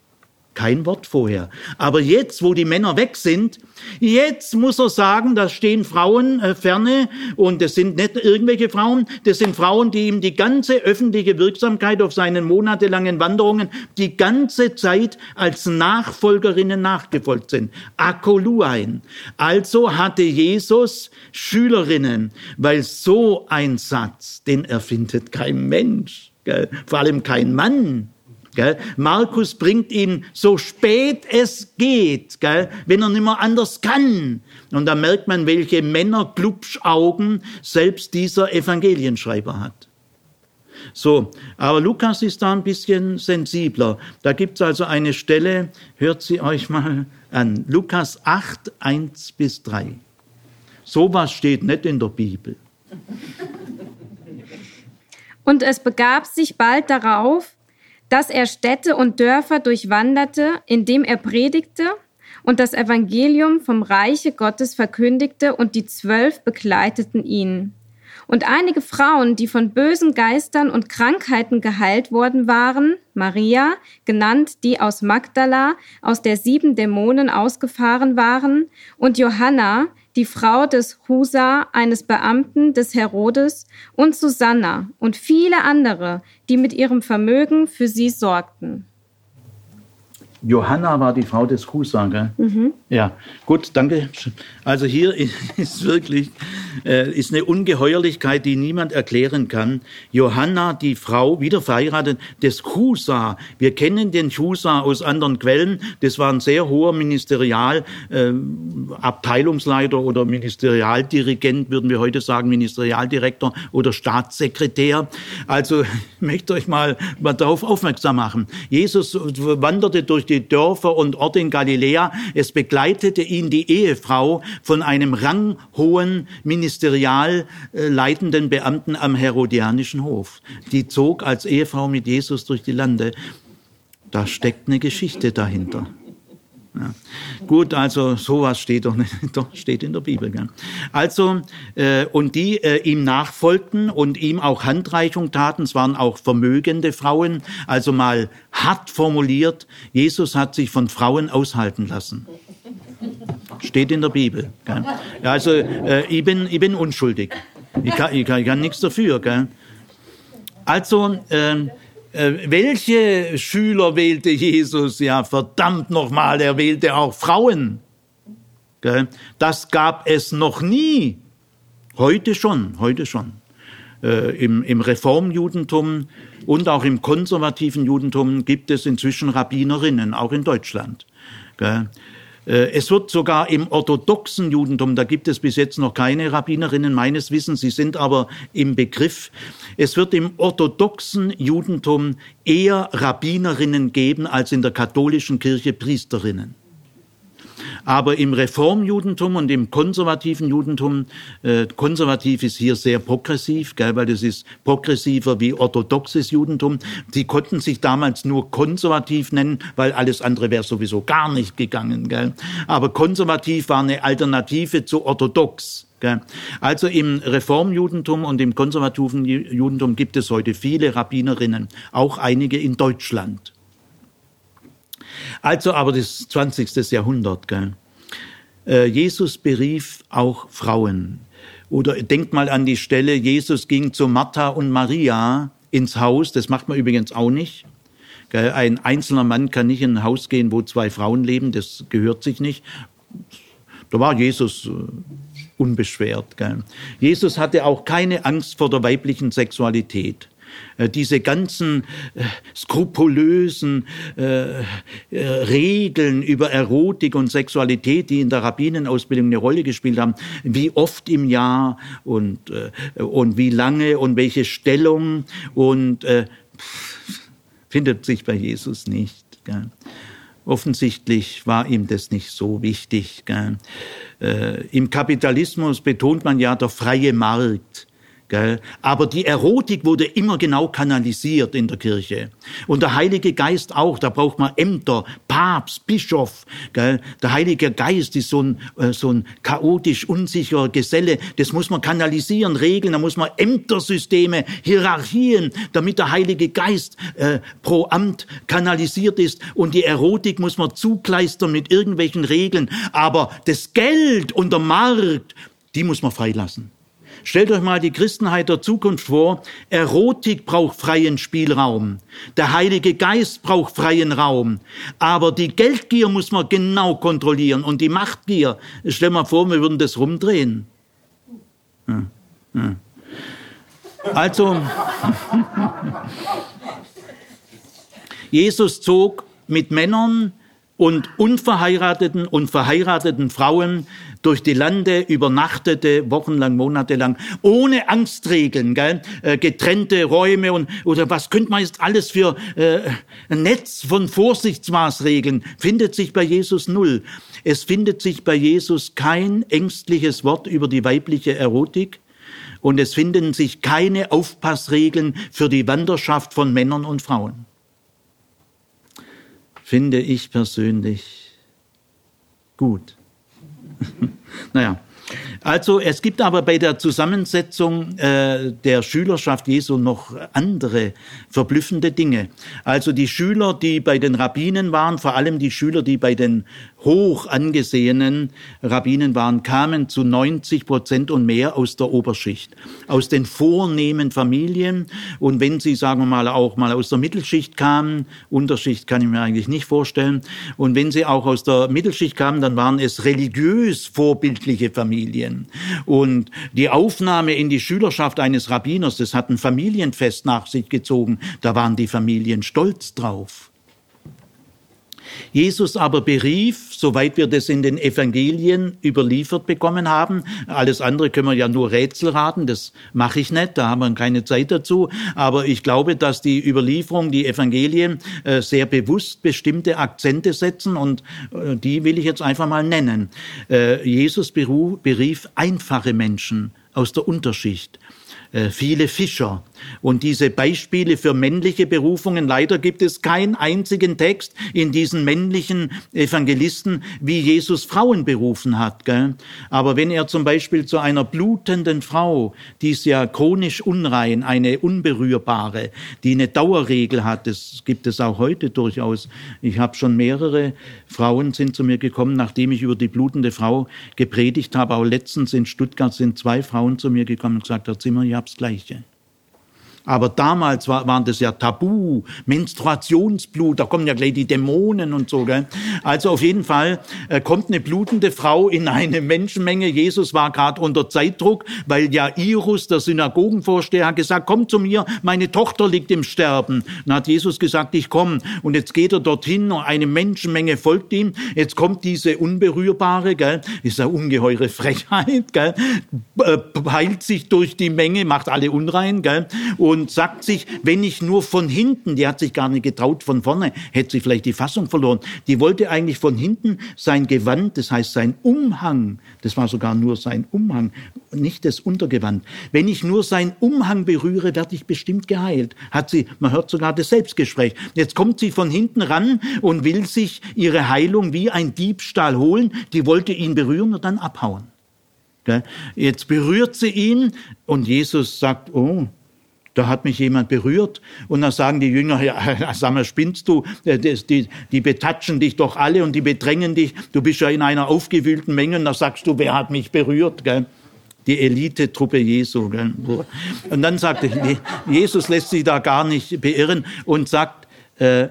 Kein Wort vorher. Aber jetzt, wo die Männer weg sind, jetzt muss er sagen, da stehen Frauen äh, ferne und das sind nicht irgendwelche Frauen, das sind Frauen, die ihm die ganze öffentliche Wirksamkeit auf seinen monatelangen Wanderungen die ganze Zeit als Nachfolgerinnen nachgefolgt sind. Akoluain. Also hatte Jesus Schülerinnen, weil so ein Satz, den erfindet kein Mensch, gell? vor allem kein Mann. Gell? Markus bringt ihn so spät es geht, gell? wenn er nicht mehr anders kann. Und da merkt man, welche Männerglubschaugen selbst dieser Evangelienschreiber hat. So, aber Lukas ist da ein bisschen sensibler. Da gibt es also eine Stelle, hört sie euch mal an. Lukas 8, 1 bis 3. Sowas steht nicht in der Bibel. Und es begab sich bald darauf, dass er Städte und Dörfer durchwanderte, indem er predigte und das Evangelium vom Reiche Gottes verkündigte und die Zwölf begleiteten ihn. Und einige Frauen, die von bösen Geistern und Krankheiten geheilt worden waren, Maria, genannt die aus Magdala, aus der sieben Dämonen ausgefahren waren, und Johanna, die Frau des Husa, eines Beamten des Herodes, und Susanna und viele andere, die mit ihrem Vermögen für sie sorgten. Johanna war die Frau des Husa, gell? Mhm. Ja, gut, danke. Also hier ist wirklich äh, ist eine Ungeheuerlichkeit, die niemand erklären kann. Johanna, die Frau, wieder verheiratet, des Husa. Wir kennen den Husa aus anderen Quellen. Das war ein sehr hoher Ministerial, äh, oder Ministerialdirigent, würden wir heute sagen, Ministerialdirektor oder Staatssekretär. Also ich möchte euch mal, mal darauf aufmerksam machen. Jesus wanderte durch die Dörfer und Orte in Galiläa. Es begleitete ihn die Ehefrau von einem ranghohen Ministerial ministerial äh, Beamten am Herodianischen Hof. Die zog als Ehefrau mit Jesus durch die Lande. Da steckt eine Geschichte dahinter. Ja. Gut, also sowas steht doch, nicht, doch steht in der Bibel. Gell? Also äh, und die äh, ihm nachfolgten und ihm auch Handreichung taten. Es waren auch vermögende Frauen. Also mal hart formuliert: Jesus hat sich von Frauen aushalten lassen. Steht in der Bibel. Gell? Ja, also äh, ich, bin, ich bin unschuldig. Ich kann, ich kann, ich kann nichts dafür. Gell? Also, äh, welche Schüler wählte Jesus? Ja, verdammt nochmal, er wählte auch Frauen. Das gab es noch nie. Heute schon, heute schon. Äh, im, Im Reformjudentum und auch im konservativen Judentum gibt es inzwischen Rabbinerinnen, auch in Deutschland. Äh, es wird sogar im orthodoxen Judentum, da gibt es bis jetzt noch keine Rabbinerinnen meines Wissens, sie sind aber im Begriff, es wird im orthodoxen Judentum eher Rabbinerinnen geben als in der katholischen Kirche Priesterinnen. Aber im Reformjudentum und im konservativen Judentum, äh, konservativ ist hier sehr progressiv, gell, weil das ist progressiver wie orthodoxes Judentum. Die konnten sich damals nur konservativ nennen, weil alles andere wäre sowieso gar nicht gegangen. Gell. Aber konservativ war eine Alternative zu orthodox. Also im Reformjudentum und im konservativen Judentum gibt es heute viele Rabbinerinnen, auch einige in Deutschland. Also aber das 20. Jahrhundert. Gell? Äh, Jesus berief auch Frauen. Oder denkt mal an die Stelle, Jesus ging zu Martha und Maria ins Haus, das macht man übrigens auch nicht. Ein einzelner Mann kann nicht in ein Haus gehen, wo zwei Frauen leben, das gehört sich nicht. Da war Jesus äh, unbeschwert. Jesus hatte auch keine Angst vor der weiblichen Sexualität. Äh, diese ganzen äh, skrupulösen äh, Regeln über Erotik und Sexualität, die in der Rabbinenausbildung eine Rolle gespielt haben, wie oft im Jahr und, und wie lange und welche Stellung und äh, findet sich bei Jesus nicht. Gell? Offensichtlich war ihm das nicht so wichtig. Äh, Im Kapitalismus betont man ja der freie Markt. Gell? Aber die Erotik wurde immer genau kanalisiert in der Kirche. Und der Heilige Geist auch, da braucht man Ämter, Papst, Bischof. Gell? Der Heilige Geist ist so ein, äh, so ein chaotisch unsicherer Geselle. Das muss man kanalisieren, regeln. Da muss man Ämtersysteme, Hierarchien, damit der Heilige Geist äh, pro Amt kanalisiert ist. Und die Erotik muss man zugleistern mit irgendwelchen Regeln. Aber das Geld und der Markt, die muss man freilassen. Stellt euch mal die Christenheit der Zukunft vor. Erotik braucht freien Spielraum. Der Heilige Geist braucht freien Raum. Aber die Geldgier muss man genau kontrollieren und die Machtgier. Stell mal vor, wir würden das rumdrehen. Also, Jesus zog mit Männern und unverheirateten und verheirateten Frauen durch die Lande übernachtete, wochenlang, monatelang, ohne Angstregeln, gell? Äh, getrennte Räume und oder was könnte man jetzt alles für äh, ein Netz von Vorsichtsmaßregeln, findet sich bei Jesus null. Es findet sich bei Jesus kein ängstliches Wort über die weibliche Erotik und es finden sich keine Aufpassregeln für die Wanderschaft von Männern und Frauen finde ich persönlich gut. nou ja, also es gibt aber bei der Zusammensetzung äh, der Schülerschaft Jesu noch andere verblüffende Dinge. Also die Schüler, die bei den Rabbinen waren, vor allem die Schüler, die bei den hoch angesehenen Rabbinen waren, kamen zu 90 Prozent und mehr aus der Oberschicht, aus den vornehmen Familien. Und wenn sie, sagen wir mal, auch mal aus der Mittelschicht kamen, Unterschicht kann ich mir eigentlich nicht vorstellen, und wenn sie auch aus der Mittelschicht kamen, dann waren es religiös vorbildliche Familien. Und die Aufnahme in die Schülerschaft eines Rabbiners, das hat ein Familienfest nach sich gezogen, da waren die Familien stolz drauf. Jesus aber berief, soweit wir das in den Evangelien überliefert bekommen haben, alles andere können wir ja nur Rätsel raten, das mache ich nicht, da haben wir keine Zeit dazu, aber ich glaube, dass die Überlieferung, die Evangelien äh, sehr bewusst bestimmte Akzente setzen und äh, die will ich jetzt einfach mal nennen. Äh, Jesus berief einfache Menschen aus der Unterschicht, viele Fischer, und diese Beispiele für männliche Berufungen, leider gibt es keinen einzigen Text in diesen männlichen Evangelisten, wie Jesus Frauen berufen hat. Gell? Aber wenn er zum Beispiel zu einer blutenden Frau, die ist ja chronisch unrein, eine unberührbare, die eine Dauerregel hat, das gibt es auch heute durchaus. Ich habe schon mehrere Frauen sind zu mir gekommen, nachdem ich über die blutende Frau gepredigt habe. Auch letztens in Stuttgart sind zwei Frauen zu mir gekommen und gesagt, Herr Zimmer, ich das Gleiche. Aber damals war, waren das ja Tabu, Menstruationsblut, da kommen ja gleich die Dämonen und so. Gell? Also auf jeden Fall äh, kommt eine blutende Frau in eine Menschenmenge. Jesus war gerade unter Zeitdruck, weil ja Irus, der Synagogenvorsteher, hat gesagt, komm zu mir, meine Tochter liegt im Sterben. Dann hat Jesus gesagt, ich komme. Und jetzt geht er dorthin, eine Menschenmenge folgt ihm. Jetzt kommt diese Unberührbare, gell? ist eine ungeheure Frechheit, gell? heilt sich durch die Menge, macht alle unrein. Gell? Und und sagt sich, wenn ich nur von hinten, die hat sich gar nicht getraut von vorne, hätte sie vielleicht die Fassung verloren. Die wollte eigentlich von hinten sein Gewand, das heißt sein Umhang, das war sogar nur sein Umhang, nicht das Untergewand. Wenn ich nur sein Umhang berühre, werde ich bestimmt geheilt. Hat sie, man hört sogar das Selbstgespräch. Jetzt kommt sie von hinten ran und will sich ihre Heilung wie ein Diebstahl holen. Die wollte ihn berühren und dann abhauen. Jetzt berührt sie ihn und Jesus sagt, oh, da hat mich jemand berührt und dann sagen die Jünger, ja, sag mal, spinnst du? Äh, die, die betatschen dich doch alle und die bedrängen dich. Du bist ja in einer aufgewühlten Menge und da sagst du, wer hat mich berührt? Gell? Die Elite-Truppe Jesu. Gell? Und dann sagt er, Jesus lässt sich da gar nicht beirren und sagt, äh,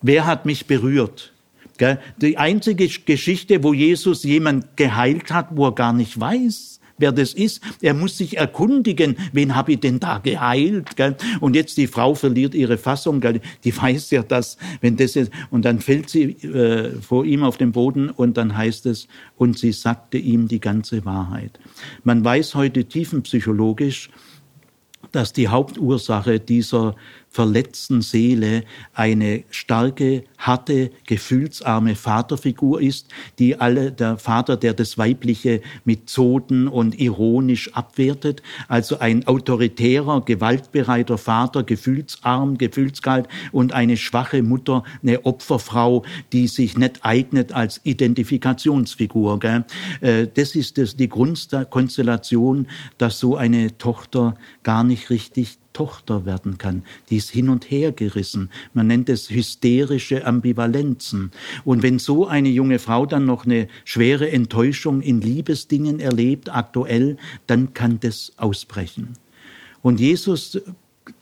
wer hat mich berührt? Gell? Die einzige Geschichte, wo Jesus jemand geheilt hat, wo er gar nicht weiß, wer das ist. Er muss sich erkundigen, wen habe ich denn da geheilt? Gell? Und jetzt die Frau verliert ihre Fassung, gell? die weiß ja das, wenn das jetzt, und dann fällt sie äh, vor ihm auf den Boden und dann heißt es, und sie sagte ihm die ganze Wahrheit. Man weiß heute tiefenpsychologisch, dass die Hauptursache dieser verletzten Seele eine starke, harte, gefühlsarme Vaterfigur ist, die alle, der Vater, der das Weibliche mit Zoten und ironisch abwertet, also ein autoritärer, gewaltbereiter Vater, gefühlsarm, gefühlskalt und eine schwache Mutter, eine Opferfrau, die sich nicht eignet als Identifikationsfigur. Gell? Äh, das ist die Grundkonstellation, dass so eine Tochter gar nicht richtig Tochter werden kann. Die ist hin und her gerissen. Man nennt es hysterische Ambivalenzen. Und wenn so eine junge Frau dann noch eine schwere Enttäuschung in Liebesdingen erlebt, aktuell, dann kann das ausbrechen. Und Jesus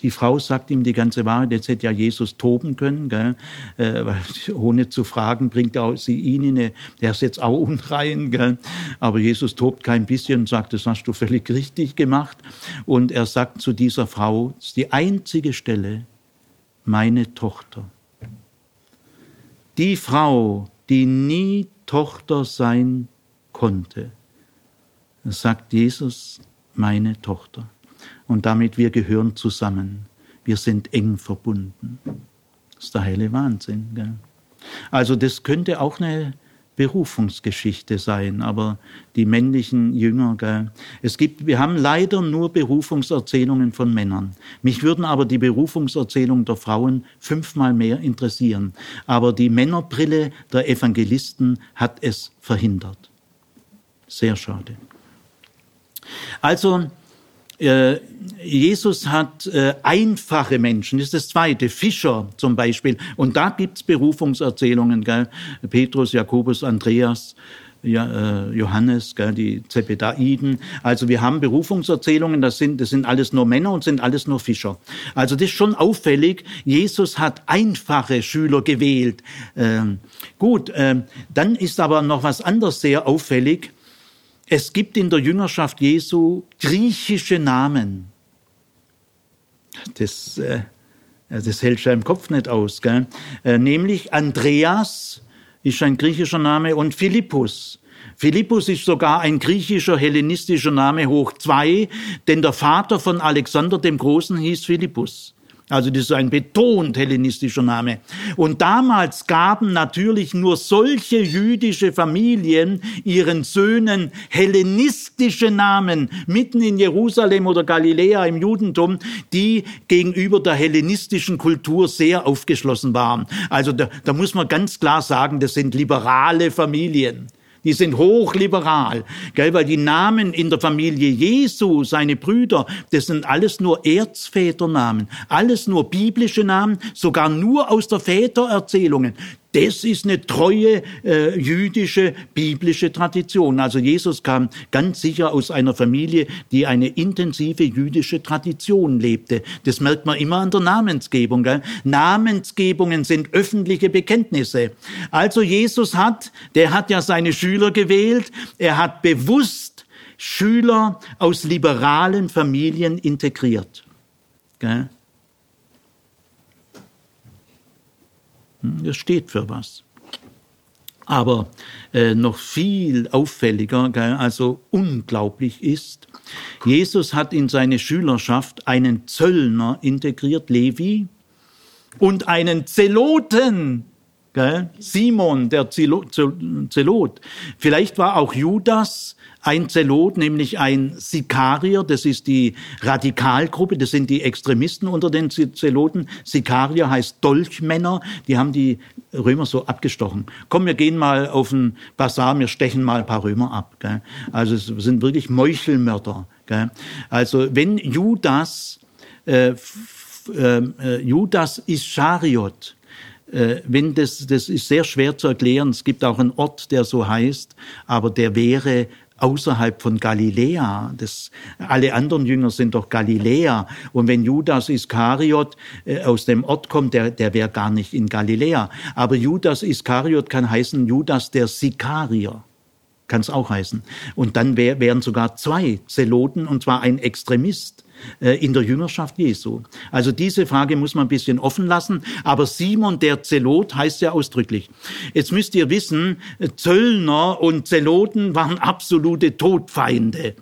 die Frau sagt ihm die ganze Wahrheit, jetzt hätte ja Jesus toben können, gell? Äh, ohne zu fragen bringt auch sie ihn in eine, der ist jetzt auch unrein, gell? aber Jesus tobt kein bisschen und sagt, das hast du völlig richtig gemacht. Und er sagt zu dieser Frau, das ist die einzige Stelle, meine Tochter. Die Frau, die nie Tochter sein konnte, sagt Jesus, meine Tochter und damit wir gehören zusammen. Wir sind eng verbunden. Das ist der heile Wahnsinn. Gell? Also das könnte auch eine Berufungsgeschichte sein, aber die männlichen Jünger, gell? es gibt, wir haben leider nur Berufungserzählungen von Männern. Mich würden aber die Berufungserzählungen der Frauen fünfmal mehr interessieren. Aber die Männerbrille der Evangelisten hat es verhindert. Sehr schade. Also äh, Jesus hat äh, einfache Menschen, das ist das Zweite, Fischer zum Beispiel. Und da gibt's Berufungserzählungen, gell? Petrus, Jakobus, Andreas, ja, äh, Johannes, gell, die Zebedaiden. Also wir haben Berufungserzählungen, das sind, das sind alles nur Männer und sind alles nur Fischer. Also das ist schon auffällig. Jesus hat einfache Schüler gewählt. Ähm, gut, ähm, dann ist aber noch was anderes sehr auffällig. Es gibt in der Jüngerschaft Jesu griechische Namen. Das, äh, das hält schon im Kopf nicht aus. Gell? Äh, nämlich Andreas ist ein griechischer Name und Philippus. Philippus ist sogar ein griechischer hellenistischer Name hoch zwei, denn der Vater von Alexander dem Großen hieß Philippus. Also das ist ein betont hellenistischer Name. Und damals gaben natürlich nur solche jüdische Familien ihren Söhnen hellenistische Namen mitten in Jerusalem oder Galiläa im Judentum, die gegenüber der hellenistischen Kultur sehr aufgeschlossen waren. Also da, da muss man ganz klar sagen, das sind liberale Familien. Die sind hochliberal, gell, weil die Namen in der Familie Jesu, seine Brüder, das sind alles nur Erzväternamen, alles nur biblische Namen, sogar nur aus der Vätererzählungen. Das ist eine treue äh, jüdische biblische Tradition. Also Jesus kam ganz sicher aus einer Familie, die eine intensive jüdische Tradition lebte. Das merkt man immer an der Namensgebung. Gell? Namensgebungen sind öffentliche Bekenntnisse. Also Jesus hat, der hat ja seine Schüler gewählt. Er hat bewusst Schüler aus liberalen Familien integriert. Gell? Das steht für was. Aber äh, noch viel auffälliger, also unglaublich ist, Jesus hat in seine Schülerschaft einen Zöllner integriert, Levi, und einen Zeloten? Simon, der Zelot. Vielleicht war auch Judas ein Zelot, nämlich ein Sikarier, das ist die Radikalgruppe, das sind die Extremisten unter den Zeloten. Sikarier heißt Dolchmänner, die haben die Römer so abgestochen. Komm, wir gehen mal auf den Bazar, wir stechen mal ein paar Römer ab. Gell? Also es sind wirklich Meuchelmörder. Gell? Also wenn Judas, äh, äh, Judas Ischariot, äh, wenn das, das ist sehr schwer zu erklären. Es gibt auch einen Ort, der so heißt, aber der wäre außerhalb von Galiläa. Das, alle anderen Jünger sind doch Galiläa. Und wenn Judas Iskariot äh, aus dem Ort kommt, der, der wäre gar nicht in Galiläa. Aber Judas Iskariot kann heißen Judas der Sikarier. kann es auch heißen. Und dann wär, wären sogar zwei Zeloten, und zwar ein Extremist in der Jüngerschaft Jesu. Also diese Frage muss man ein bisschen offen lassen. Aber Simon der Zelot heißt ja ausdrücklich. Jetzt müsst ihr wissen, Zöllner und Zeloten waren absolute Todfeinde.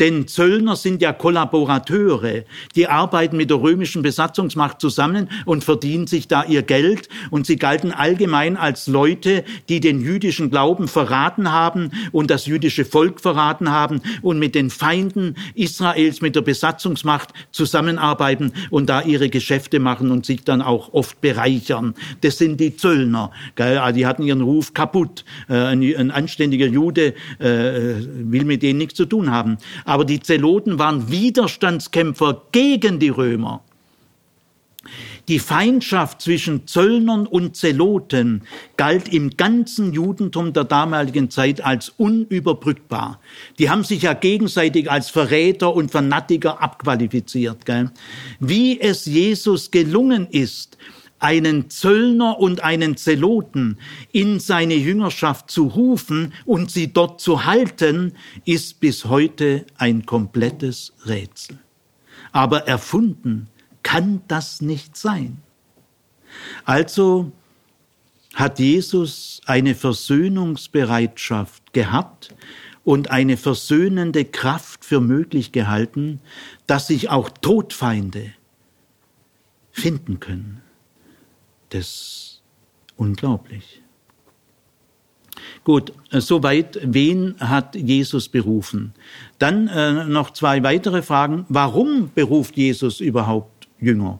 Denn Zöllner sind ja Kollaborateure. Die arbeiten mit der römischen Besatzungsmacht zusammen und verdienen sich da ihr Geld. Und sie galten allgemein als Leute, die den jüdischen Glauben verraten haben und das jüdische Volk verraten haben und mit den Feinden Israels, mit der Besatzungsmacht Besatzungsmacht zusammenarbeiten und da ihre Geschäfte machen und sich dann auch oft bereichern. Das sind die Zöllner. Also die hatten ihren Ruf kaputt. Äh, ein, ein anständiger Jude äh, will mit denen nichts zu tun haben. Aber die Zeloten waren Widerstandskämpfer gegen die Römer. Die Feindschaft zwischen Zöllnern und Zeloten galt im ganzen Judentum der damaligen Zeit als unüberbrückbar. Die haben sich ja gegenseitig als Verräter und Fanatiker abqualifiziert. Gell? Wie es Jesus gelungen ist, einen Zöllner und einen Zeloten in seine Jüngerschaft zu rufen und sie dort zu halten, ist bis heute ein komplettes Rätsel. Aber erfunden kann das nicht sein. Also hat Jesus eine Versöhnungsbereitschaft gehabt und eine versöhnende Kraft für möglich gehalten, dass sich auch Todfeinde finden können. Das ist unglaublich. Gut, soweit, wen hat Jesus berufen? Dann äh, noch zwei weitere Fragen. Warum beruft Jesus überhaupt Jünger.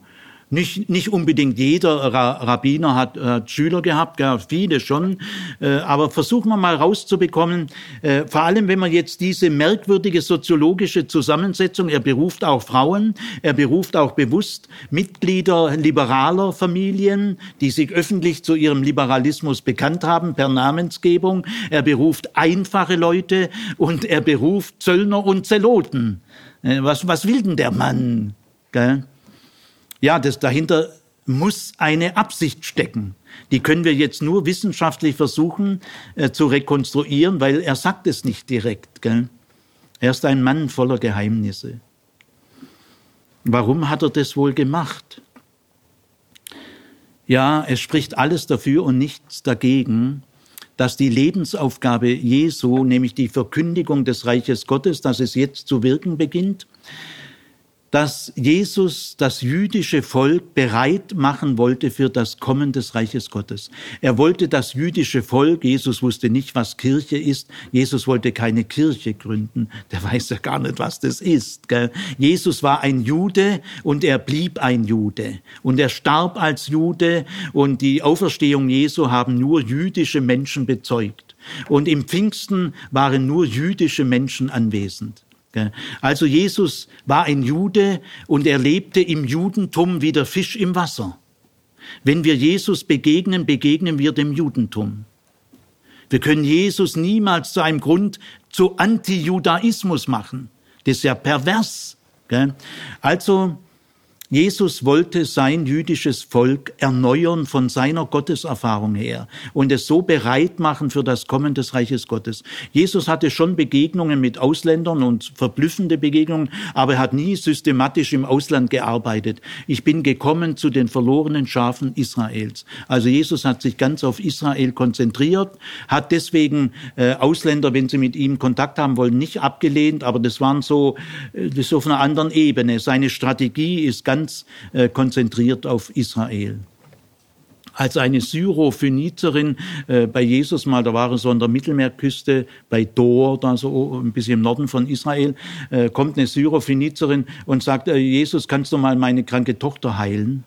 Nicht, nicht unbedingt jeder Rabbiner hat, hat Schüler gehabt, ja, viele schon. Äh, aber versuchen wir mal rauszubekommen, äh, vor allem wenn man jetzt diese merkwürdige soziologische Zusammensetzung, er beruft auch Frauen, er beruft auch bewusst Mitglieder liberaler Familien, die sich öffentlich zu ihrem Liberalismus bekannt haben per Namensgebung. Er beruft einfache Leute und er beruft Zöllner und Zeloten. Äh, was, was will denn der Mann? Gell? Ja, das dahinter muss eine Absicht stecken. Die können wir jetzt nur wissenschaftlich versuchen äh, zu rekonstruieren, weil er sagt es nicht direkt. Gell? Er ist ein Mann voller Geheimnisse. Warum hat er das wohl gemacht? Ja, es spricht alles dafür und nichts dagegen, dass die Lebensaufgabe Jesu, nämlich die Verkündigung des Reiches Gottes, dass es jetzt zu wirken beginnt, dass Jesus das jüdische Volk bereit machen wollte für das Kommen des Reiches Gottes. Er wollte das jüdische Volk, Jesus wusste nicht, was Kirche ist, Jesus wollte keine Kirche gründen, der weiß ja gar nicht, was das ist. Gell? Jesus war ein Jude und er blieb ein Jude und er starb als Jude und die Auferstehung Jesu haben nur jüdische Menschen bezeugt. Und im Pfingsten waren nur jüdische Menschen anwesend. Also Jesus war ein Jude und er lebte im Judentum wie der Fisch im Wasser. Wenn wir Jesus begegnen, begegnen wir dem Judentum. Wir können Jesus niemals zu einem Grund zu Antijudaismus machen. Das ist ja pervers. Also Jesus wollte sein jüdisches Volk erneuern von seiner Gotteserfahrung her und es so bereit machen für das Kommen des Reiches Gottes. Jesus hatte schon Begegnungen mit Ausländern und verblüffende Begegnungen, aber er hat nie systematisch im Ausland gearbeitet. Ich bin gekommen zu den verlorenen Schafen Israels. Also Jesus hat sich ganz auf Israel konzentriert, hat deswegen äh, Ausländer, wenn sie mit ihm Kontakt haben wollen, nicht abgelehnt, aber das waren so, äh, das ist auf einer anderen Ebene. Seine Strategie ist ganz ganz äh, konzentriert auf Israel als eine Syrophönizerin äh, bei Jesus mal, da war er so an der Mittelmeerküste bei Dor, da so ein bisschen im Norden von Israel, äh, kommt eine Syrophönizerin und sagt, äh, Jesus, kannst du mal meine kranke Tochter heilen?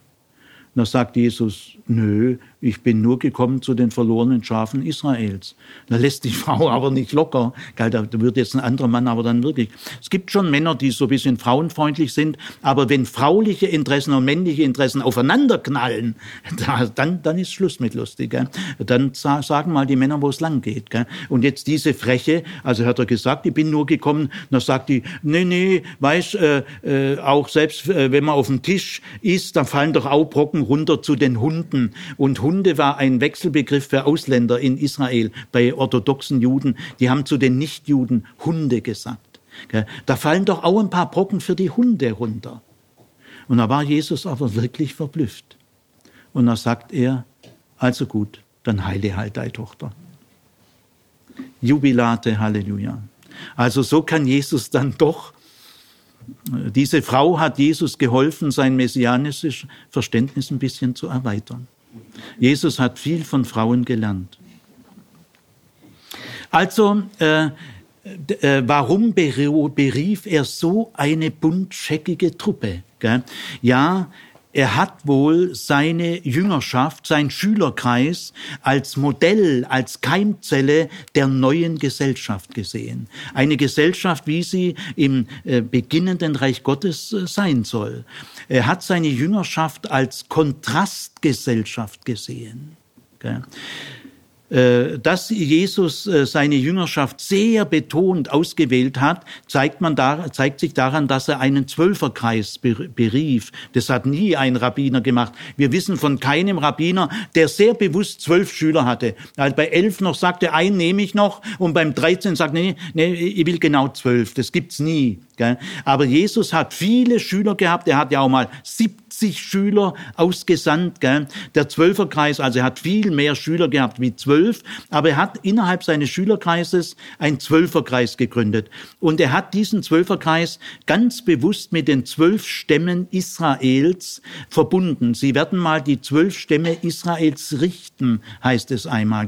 Und da sagt Jesus, nö, ich bin nur gekommen zu den verlorenen Schafen Israels. Da lässt die Frau aber nicht locker. Da wird jetzt ein anderer Mann aber dann wirklich. Es gibt schon Männer, die so ein bisschen frauenfreundlich sind, aber wenn frauliche Interessen und männliche Interessen aufeinanderknallen, dann, dann ist Schluss mit lustig. Dann sagen mal die Männer, wo es lang geht. Und jetzt diese Freche, also hat er gesagt, ich bin nur gekommen, dann sagt die, nee, nee, weißt, äh, äh, auch selbst äh, wenn man auf dem Tisch isst, dann fallen doch auch Brocken runter zu den Hunden. Und Hunde war ein Wechselbegriff für Ausländer in Israel bei orthodoxen Juden. Die haben zu den Nichtjuden Hunde gesagt. Da fallen doch auch ein paar Brocken für die Hunde runter. Und da war Jesus aber wirklich verblüfft. Und da sagt er, also gut, dann heile halt deine Tochter. Jubilate, Halleluja. Also so kann Jesus dann doch, diese Frau hat Jesus geholfen, sein messianisches Verständnis ein bisschen zu erweitern. Jesus hat viel von Frauen gelernt. Also, äh, äh, warum berief er so eine buntscheckige Truppe? Gell? Ja, er hat wohl seine Jüngerschaft, sein Schülerkreis als Modell, als Keimzelle der neuen Gesellschaft gesehen. Eine Gesellschaft, wie sie im äh, beginnenden Reich Gottes äh, sein soll. Er hat seine Jüngerschaft als Kontrastgesellschaft gesehen. Äh, dass Jesus äh, seine Jüngerschaft sehr betont ausgewählt hat, zeigt, man da, zeigt sich daran, dass er einen Zwölferkreis berief. Das hat nie ein Rabbiner gemacht. Wir wissen von keinem Rabbiner, der sehr bewusst zwölf Schüler hatte. Also bei elf noch sagte, ein nehme ich noch und beim dreizehn sagt, nee, nee, ich will genau zwölf. Das gibt's nie. Aber Jesus hat viele Schüler gehabt. Er hat ja auch mal 70 Schüler ausgesandt. Der Zwölferkreis, also er hat viel mehr Schüler gehabt wie zwölf. Aber er hat innerhalb seines Schülerkreises einen Zwölferkreis gegründet. Und er hat diesen Zwölferkreis ganz bewusst mit den zwölf Stämmen Israels verbunden. Sie werden mal die zwölf Stämme Israels richten, heißt es einmal.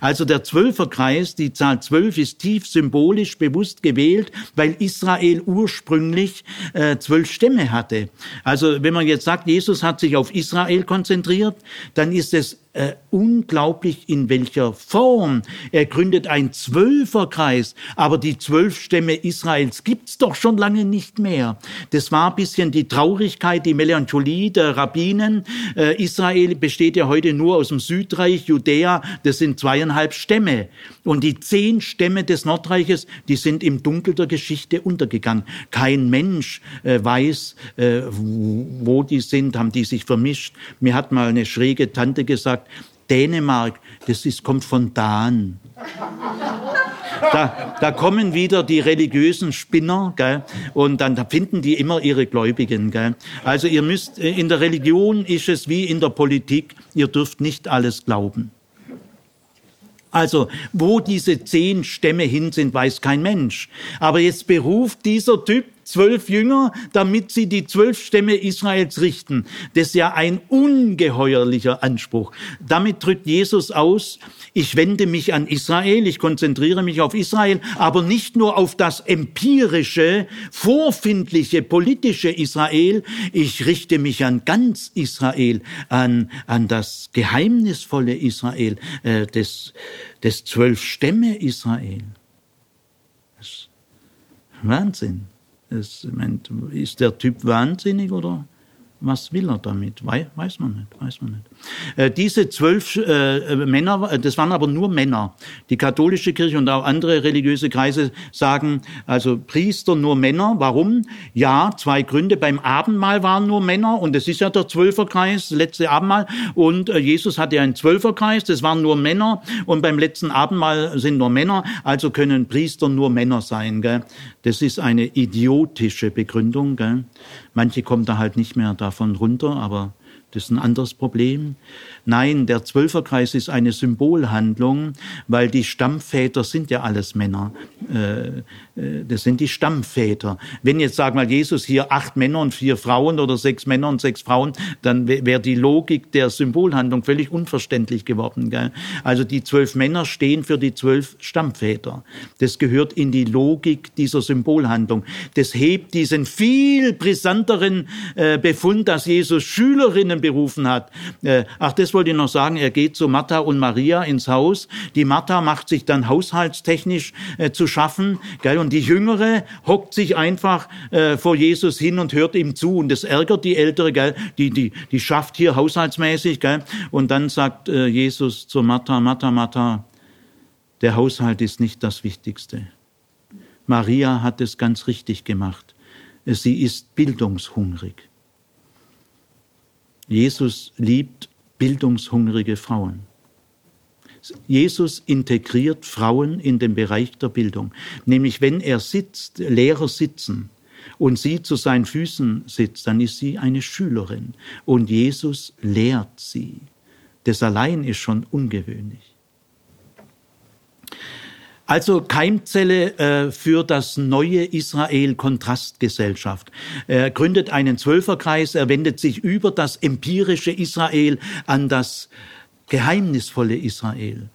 Also der Zwölferkreis, die Zahl zwölf ist tief symbolisch bewusst gewählt, weil Israel ursprünglich äh, zwölf Stämme hatte. Also wenn man jetzt sagt, Jesus hat sich auf Israel konzentriert, dann ist es äh, unglaublich, in welcher Form. Er gründet ein Zwölferkreis, aber die zwölf Stämme Israels gibt's doch schon lange nicht mehr. Das war ein bisschen die Traurigkeit, die Melancholie der Rabbinen. Äh, Israel besteht ja heute nur aus dem Südreich, Judäa, das sind zweieinhalb Stämme. Und die zehn Stämme des Nordreiches, die sind im Dunkel der Geschichte untergegangen. Kein Mensch äh, weiß, äh, wo die sind, haben die sich vermischt. Mir hat mal eine schräge Tante gesagt, sagt, Dänemark, das ist, kommt von Dan. Da, da kommen wieder die religiösen Spinner, gell? und dann finden die immer ihre Gläubigen. Gell? Also ihr müsst, äh, in der Religion ist es wie in der Politik, ihr dürft nicht alles glauben. Also, wo diese zehn Stämme hin sind, weiß kein Mensch. Aber jetzt beruft dieser Typ zwölf Jünger, damit sie die zwölf Stämme Israels richten. Das ist ja ein ungeheuerlicher Anspruch. Damit drückt Jesus aus, ich wende mich an Israel, ich konzentriere mich auf Israel, aber nicht nur auf das empirische, vorfindliche, politische Israel, ich richte mich an ganz Israel, an, an das geheimnisvolle Israel, äh, des, des zwölf Stämme Israel. Wahnsinn. Es, ist der Typ wahnsinnig oder was will er damit? Weiß man nicht, weiß man nicht. Äh, diese zwölf äh, Männer, das waren aber nur Männer. Die katholische Kirche und auch andere religiöse Kreise sagen, also Priester nur Männer. Warum? Ja, zwei Gründe. Beim Abendmahl waren nur Männer und es ist ja der Zwölferkreis, letzte Abendmahl. Und äh, Jesus hatte einen Zwölferkreis, das waren nur Männer. Und beim letzten Abendmahl sind nur Männer, also können Priester nur Männer sein. Gell? Das ist eine idiotische Begründung. Gell? Manche kommen da halt nicht mehr davon runter, aber das ist ein anderes Problem. Nein, der Zwölferkreis ist eine Symbolhandlung, weil die Stammväter sind ja alles Männer. Äh, äh, das sind die Stammväter. Wenn jetzt, sag mal, Jesus hier acht Männer und vier Frauen oder sechs Männer und sechs Frauen, dann wäre die Logik der Symbolhandlung völlig unverständlich geworden. Gell? Also die zwölf Männer stehen für die zwölf Stammväter. Das gehört in die Logik dieser Symbolhandlung. Das hebt diesen viel brisanteren äh, Befund, dass Jesus Schülerinnen berufen hat. Ach, das wollte ich noch sagen. Er geht zu Martha und Maria ins Haus. Die Martha macht sich dann haushaltstechnisch zu schaffen. Gell? Und die Jüngere hockt sich einfach äh, vor Jesus hin und hört ihm zu. Und das ärgert die Ältere, gell? Die, die, die schafft hier haushaltsmäßig. Gell? Und dann sagt äh, Jesus zu Martha, Martha, Martha, der Haushalt ist nicht das Wichtigste. Maria hat es ganz richtig gemacht. Sie ist bildungshungrig. Jesus liebt bildungshungrige Frauen. Jesus integriert Frauen in den Bereich der Bildung. Nämlich wenn er sitzt, Lehrer sitzen und sie zu seinen Füßen sitzt, dann ist sie eine Schülerin und Jesus lehrt sie. Das allein ist schon ungewöhnlich. Also Keimzelle äh, für das neue Israel Kontrastgesellschaft. Er gründet einen Zwölferkreis, er wendet sich über das empirische Israel an das geheimnisvolle Israel.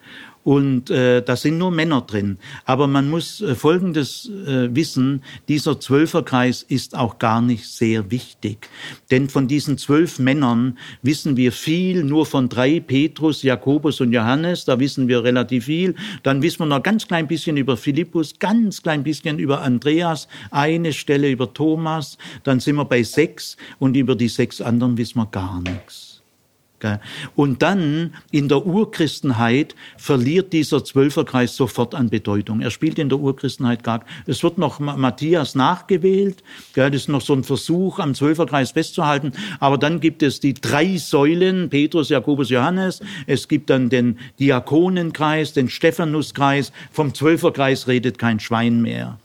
Und äh, da sind nur Männer drin. Aber man muss äh, Folgendes äh, wissen, dieser Zwölferkreis ist auch gar nicht sehr wichtig. Denn von diesen zwölf Männern wissen wir viel, nur von drei, Petrus, Jakobus und Johannes, da wissen wir relativ viel. Dann wissen wir noch ganz klein bisschen über Philippus, ganz klein bisschen über Andreas, eine Stelle über Thomas, dann sind wir bei sechs und über die sechs anderen wissen wir gar nichts. Und dann in der Urchristenheit verliert dieser Zwölferkreis sofort an Bedeutung. Er spielt in der Urchristenheit gar. Es wird noch Matthias nachgewählt. Das ist noch so ein Versuch, am Zwölferkreis festzuhalten. Aber dann gibt es die drei Säulen: Petrus, Jakobus, Johannes. Es gibt dann den Diakonenkreis, den Stephanuskreis. Vom Zwölferkreis redet kein Schwein mehr.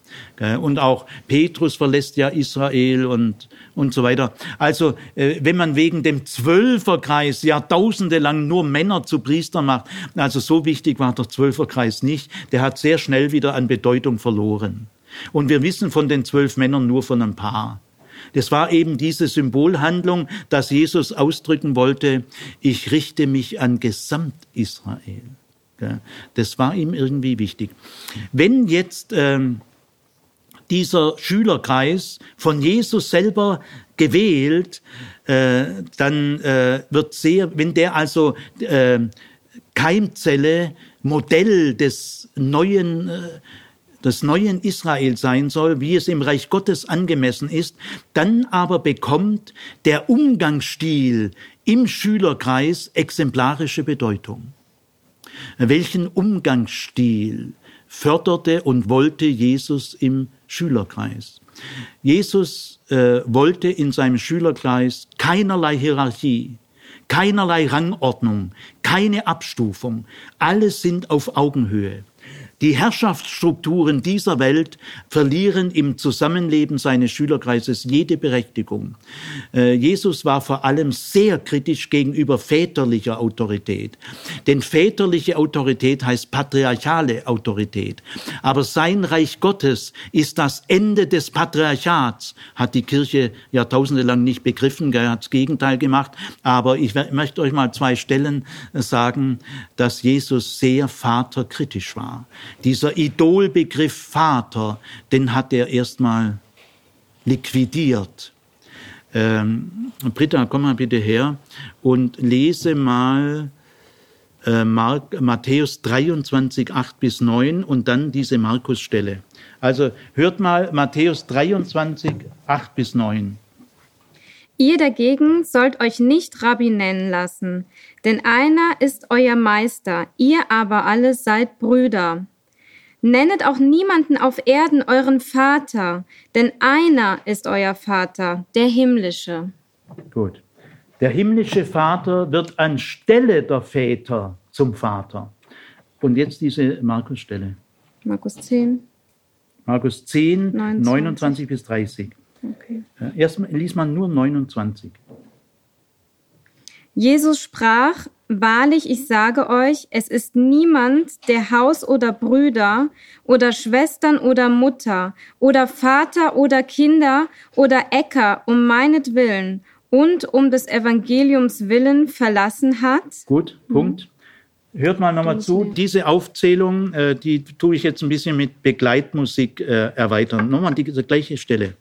Und auch Petrus verlässt ja Israel und, und so weiter. Also, äh, wenn man wegen dem Zwölferkreis Jahrtausende lang nur Männer zu Priestern macht, also so wichtig war der Zwölferkreis nicht. Der hat sehr schnell wieder an Bedeutung verloren. Und wir wissen von den zwölf Männern nur von ein paar. Das war eben diese Symbolhandlung, dass Jesus ausdrücken wollte, ich richte mich an Gesamt-Israel. Das war ihm irgendwie wichtig. Wenn jetzt ähm, dieser Schülerkreis von Jesus selber gewählt, äh, dann äh, wird sehr, wenn der also äh, Keimzelle, Modell des neuen äh, des neuen Israel sein soll, wie es im Reich Gottes angemessen ist, dann aber bekommt der Umgangsstil im Schülerkreis exemplarische Bedeutung. Welchen Umgangsstil förderte und wollte Jesus im Schülerkreis. Jesus äh, wollte in seinem Schülerkreis keinerlei Hierarchie, keinerlei Rangordnung, keine Abstufung. Alle sind auf Augenhöhe. Die Herrschaftsstrukturen dieser Welt verlieren im Zusammenleben seines Schülerkreises jede Berechtigung. Äh, Jesus war vor allem sehr kritisch gegenüber väterlicher Autorität. Denn väterliche Autorität heißt patriarchale Autorität. Aber sein Reich Gottes ist das Ende des Patriarchats, hat die Kirche jahrtausende lang nicht begriffen, hat das Gegenteil gemacht. Aber ich möchte euch mal zwei Stellen sagen, dass Jesus sehr vaterkritisch war. Dieser Idolbegriff Vater, den hat er erstmal liquidiert. Ähm, Britta, komm mal bitte her und lese mal äh, Mark, Matthäus 23, 8 bis 9 und dann diese Markusstelle. Also hört mal Matthäus 23, 8 bis 9. Ihr dagegen sollt euch nicht Rabbi nennen lassen, denn einer ist euer Meister, ihr aber alle seid Brüder. Nennet auch niemanden auf Erden euren Vater, denn einer ist euer Vater, der himmlische. Gut. Der himmlische Vater wird anstelle der Väter zum Vater. Und jetzt diese Markus-Stelle. Markus 10. Markus 10, 29, 29 bis 30. Okay. Erst liest man nur 29. Jesus sprach, Wahrlich, ich sage euch, es ist niemand, der Haus oder Brüder oder Schwestern oder Mutter oder Vater oder Kinder oder Äcker um meinetwillen und um des Evangeliums willen verlassen hat. Gut, Punkt. Hört mal nochmal zu. Diese Aufzählung, äh, die tue ich jetzt ein bisschen mit Begleitmusik äh, erweitern. Nochmal diese gleiche Stelle.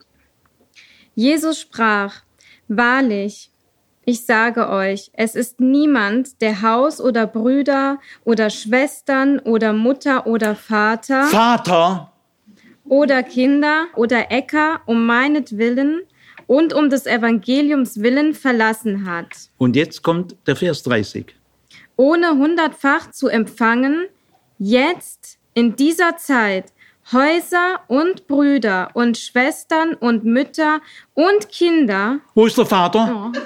Jesus sprach, Wahrlich, ich sage euch, es ist niemand, der Haus oder Brüder oder Schwestern oder Mutter oder Vater, Vater oder Kinder oder Äcker um meinetwillen und um des Evangeliums willen verlassen hat. Und jetzt kommt der Vers 30. Ohne hundertfach zu empfangen, jetzt in dieser Zeit Häuser und Brüder und Schwestern und Mütter und Kinder. Wo ist der Vater? Oh.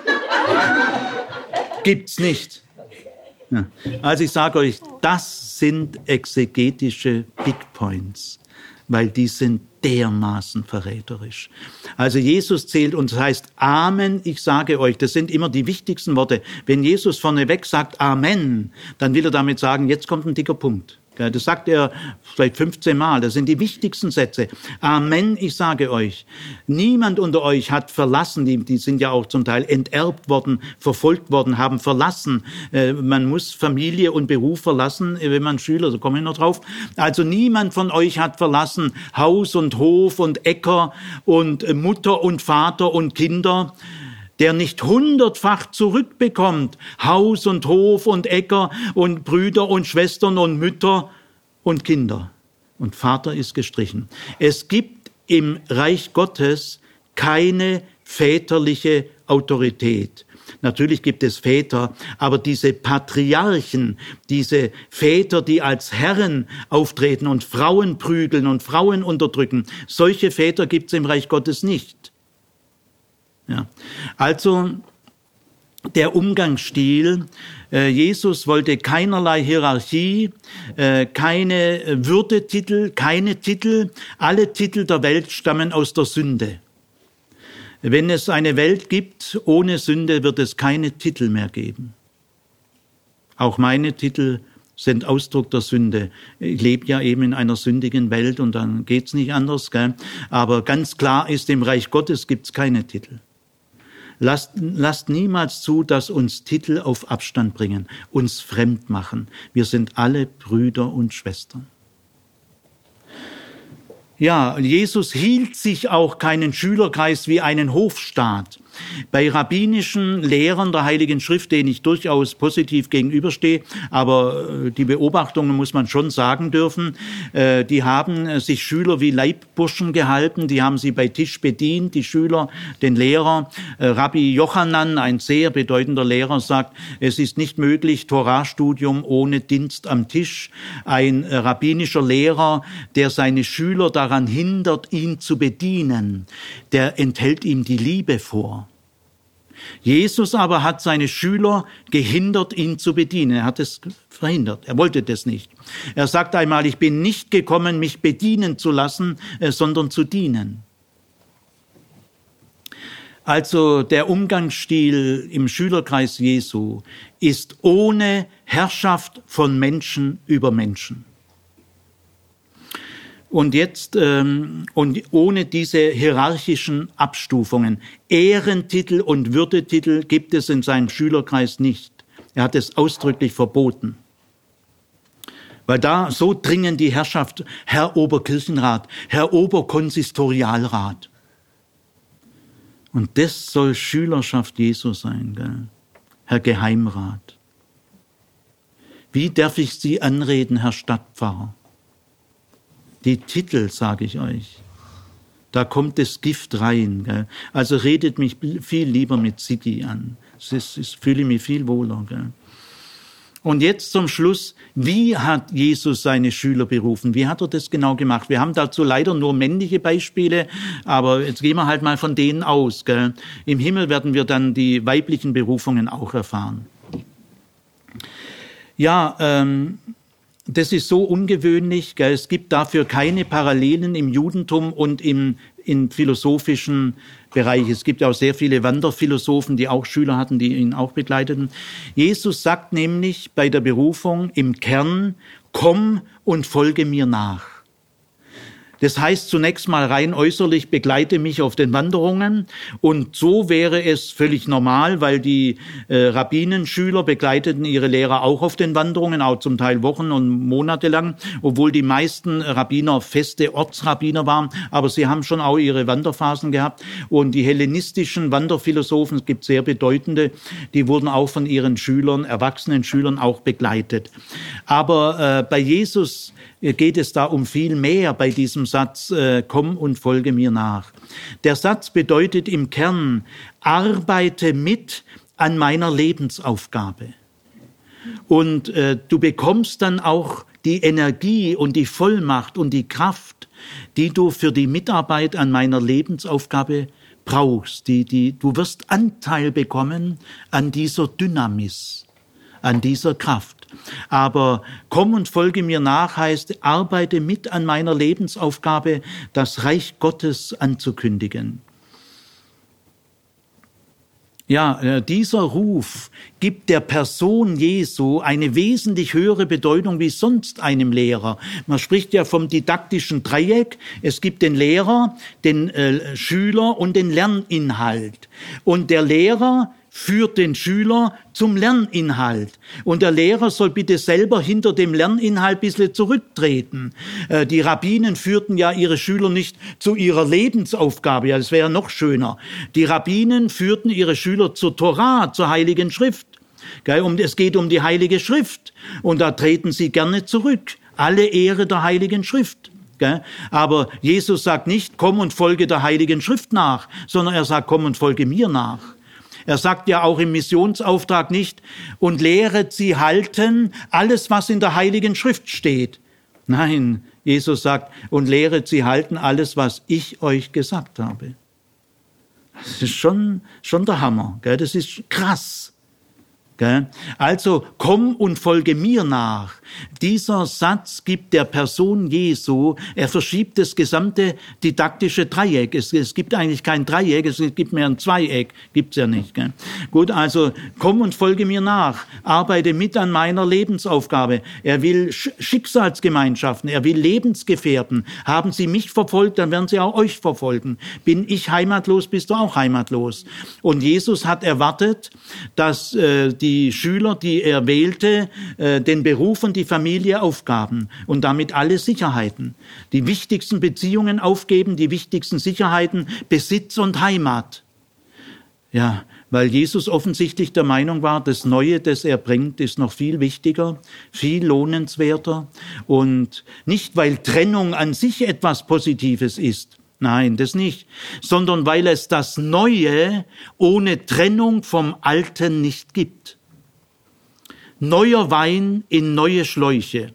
Gibt's nicht. Ja. Also ich sage euch, das sind exegetische Big Points, weil die sind dermaßen verräterisch. Also Jesus zählt und das heißt Amen, ich sage euch, das sind immer die wichtigsten Worte. Wenn Jesus vorneweg sagt Amen, dann will er damit sagen, jetzt kommt ein dicker Punkt. Das sagt er vielleicht 15 Mal. Das sind die wichtigsten Sätze. Amen, ich sage euch. Niemand unter euch hat verlassen, die, die sind ja auch zum Teil enterbt worden, verfolgt worden, haben verlassen. Äh, man muss Familie und Beruf verlassen, wenn man Schüler, so komme ich noch drauf. Also niemand von euch hat verlassen Haus und Hof und Äcker und äh, Mutter und Vater und Kinder der nicht hundertfach zurückbekommt, Haus und Hof und Äcker und Brüder und Schwestern und Mütter und Kinder. Und Vater ist gestrichen. Es gibt im Reich Gottes keine väterliche Autorität. Natürlich gibt es Väter, aber diese Patriarchen, diese Väter, die als Herren auftreten und Frauen prügeln und Frauen unterdrücken, solche Väter gibt es im Reich Gottes nicht. Ja. Also der Umgangsstil. Äh, Jesus wollte keinerlei Hierarchie, äh, keine Würdetitel, keine Titel. Alle Titel der Welt stammen aus der Sünde. Wenn es eine Welt gibt ohne Sünde, wird es keine Titel mehr geben. Auch meine Titel sind Ausdruck der Sünde. Ich lebe ja eben in einer sündigen Welt und dann geht's nicht anders. Gell? Aber ganz klar ist, im Reich Gottes gibt's keine Titel. Lasst, lasst niemals zu, dass uns Titel auf Abstand bringen, uns fremd machen. Wir sind alle Brüder und Schwestern. Ja, Jesus hielt sich auch keinen Schülerkreis wie einen Hofstaat. Bei rabbinischen Lehrern der Heiligen Schrift, denen ich durchaus positiv gegenüberstehe, aber äh, die Beobachtungen muss man schon sagen dürfen, äh, die haben äh, sich Schüler wie Leibburschen gehalten, die haben sie bei Tisch bedient, die Schüler, den Lehrer. Rabbi Jochanan, ein sehr bedeutender Lehrer, sagt, es ist nicht möglich, Torahstudium ohne Dienst am Tisch. Ein rabbinischer Lehrer, der seine Schüler daran hindert, ihn zu bedienen, der enthält ihm die Liebe vor. Jesus aber hat seine Schüler gehindert, ihn zu bedienen. Er hat es verhindert. Er wollte das nicht. Er sagt einmal, ich bin nicht gekommen, mich bedienen zu lassen, äh, sondern zu dienen. Also der Umgangsstil im Schülerkreis Jesu ist ohne Herrschaft von Menschen über Menschen. Und jetzt, ähm, und ohne diese hierarchischen Abstufungen, Ehrentitel und Würdetitel gibt es in seinem Schülerkreis nicht. Er hat es ausdrücklich verboten. Weil da so dringen die Herrschaft, Herr Oberkirchenrat, Herr Oberkonsistorialrat. Und das soll Schülerschaft Jesu sein, gell? Herr Geheimrat. Wie darf ich Sie anreden, Herr Stadtpfarrer? Die Titel, sage ich euch. Da kommt das Gift rein. Gell? Also redet mich viel lieber mit Ziggy an. Ich fühle mich viel wohler. Gell? Und jetzt zum Schluss, wie hat Jesus seine Schüler berufen? Wie hat er das genau gemacht? Wir haben dazu leider nur männliche Beispiele, aber jetzt gehen wir halt mal von denen aus. Gell? Im Himmel werden wir dann die weiblichen Berufungen auch erfahren. Ja, ähm, das ist so ungewöhnlich. Gell? Es gibt dafür keine Parallelen im Judentum und im, im philosophischen Bereich. Es gibt ja auch sehr viele Wanderphilosophen, die auch Schüler hatten, die ihn auch begleiteten. Jesus sagt nämlich bei der Berufung im Kern, komm und folge mir nach. Das heißt zunächst mal rein äußerlich begleite mich auf den Wanderungen. Und so wäre es völlig normal, weil die äh, Rabbinenschüler begleiteten ihre Lehrer auch auf den Wanderungen, auch zum Teil Wochen und Monate lang, obwohl die meisten Rabbiner feste Ortsrabbiner waren, aber sie haben schon auch ihre Wanderphasen gehabt. Und die hellenistischen Wanderphilosophen, es gibt sehr bedeutende, die wurden auch von ihren Schülern, erwachsenen Schülern auch begleitet. Aber äh, bei Jesus geht es da um viel mehr bei diesem Satz, äh, komm und folge mir nach. Der Satz bedeutet im Kern, arbeite mit an meiner Lebensaufgabe. Und äh, du bekommst dann auch die Energie und die Vollmacht und die Kraft, die du für die Mitarbeit an meiner Lebensaufgabe brauchst. Die, die, du wirst Anteil bekommen an dieser Dynamis, an dieser Kraft. Aber komm und folge mir nach heißt, arbeite mit an meiner Lebensaufgabe, das Reich Gottes anzukündigen. Ja, äh, dieser Ruf gibt der Person Jesu eine wesentlich höhere Bedeutung wie sonst einem Lehrer. Man spricht ja vom didaktischen Dreieck. Es gibt den Lehrer, den äh, Schüler und den Lerninhalt. Und der Lehrer führt den Schüler zum Lerninhalt. Und der Lehrer soll bitte selber hinter dem Lerninhalt ein bisschen zurücktreten. Äh, die Rabbinen führten ja ihre Schüler nicht zu ihrer Lebensaufgabe, ja, das wäre noch schöner. Die Rabbinen führten ihre Schüler zur Torah, zur Heiligen Schrift. Es geht um die Heilige Schrift. Und da treten sie gerne zurück. Alle Ehre der Heiligen Schrift. Aber Jesus sagt nicht, komm und folge der Heiligen Schrift nach, sondern er sagt, komm und folge mir nach. Er sagt ja auch im Missionsauftrag nicht, und lehret sie halten alles, was in der Heiligen Schrift steht. Nein, Jesus sagt, und lehret sie halten alles, was ich euch gesagt habe. Das ist schon, schon der Hammer. Gell? Das ist krass. Also komm und folge mir nach. Dieser Satz gibt der Person Jesu, er verschiebt das gesamte didaktische Dreieck. Es, es gibt eigentlich kein Dreieck, es gibt mehr ein Zweieck, gibt's ja nicht. Gell? Gut, also komm und folge mir nach, arbeite mit an meiner Lebensaufgabe. Er will Schicksalsgemeinschaften, er will Lebensgefährten. Haben Sie mich verfolgt, dann werden Sie auch euch verfolgen. Bin ich heimatlos, bist du auch heimatlos. Und Jesus hat erwartet, dass äh, die die Schüler, die er wählte, äh, den Beruf und die Familie aufgaben und damit alle Sicherheiten. Die wichtigsten Beziehungen aufgeben, die wichtigsten Sicherheiten, Besitz und Heimat. Ja, weil Jesus offensichtlich der Meinung war, das Neue, das er bringt, ist noch viel wichtiger, viel lohnenswerter und nicht, weil Trennung an sich etwas Positives ist, Nein, das nicht, sondern weil es das Neue ohne Trennung vom Alten nicht gibt. Neuer Wein in neue Schläuche.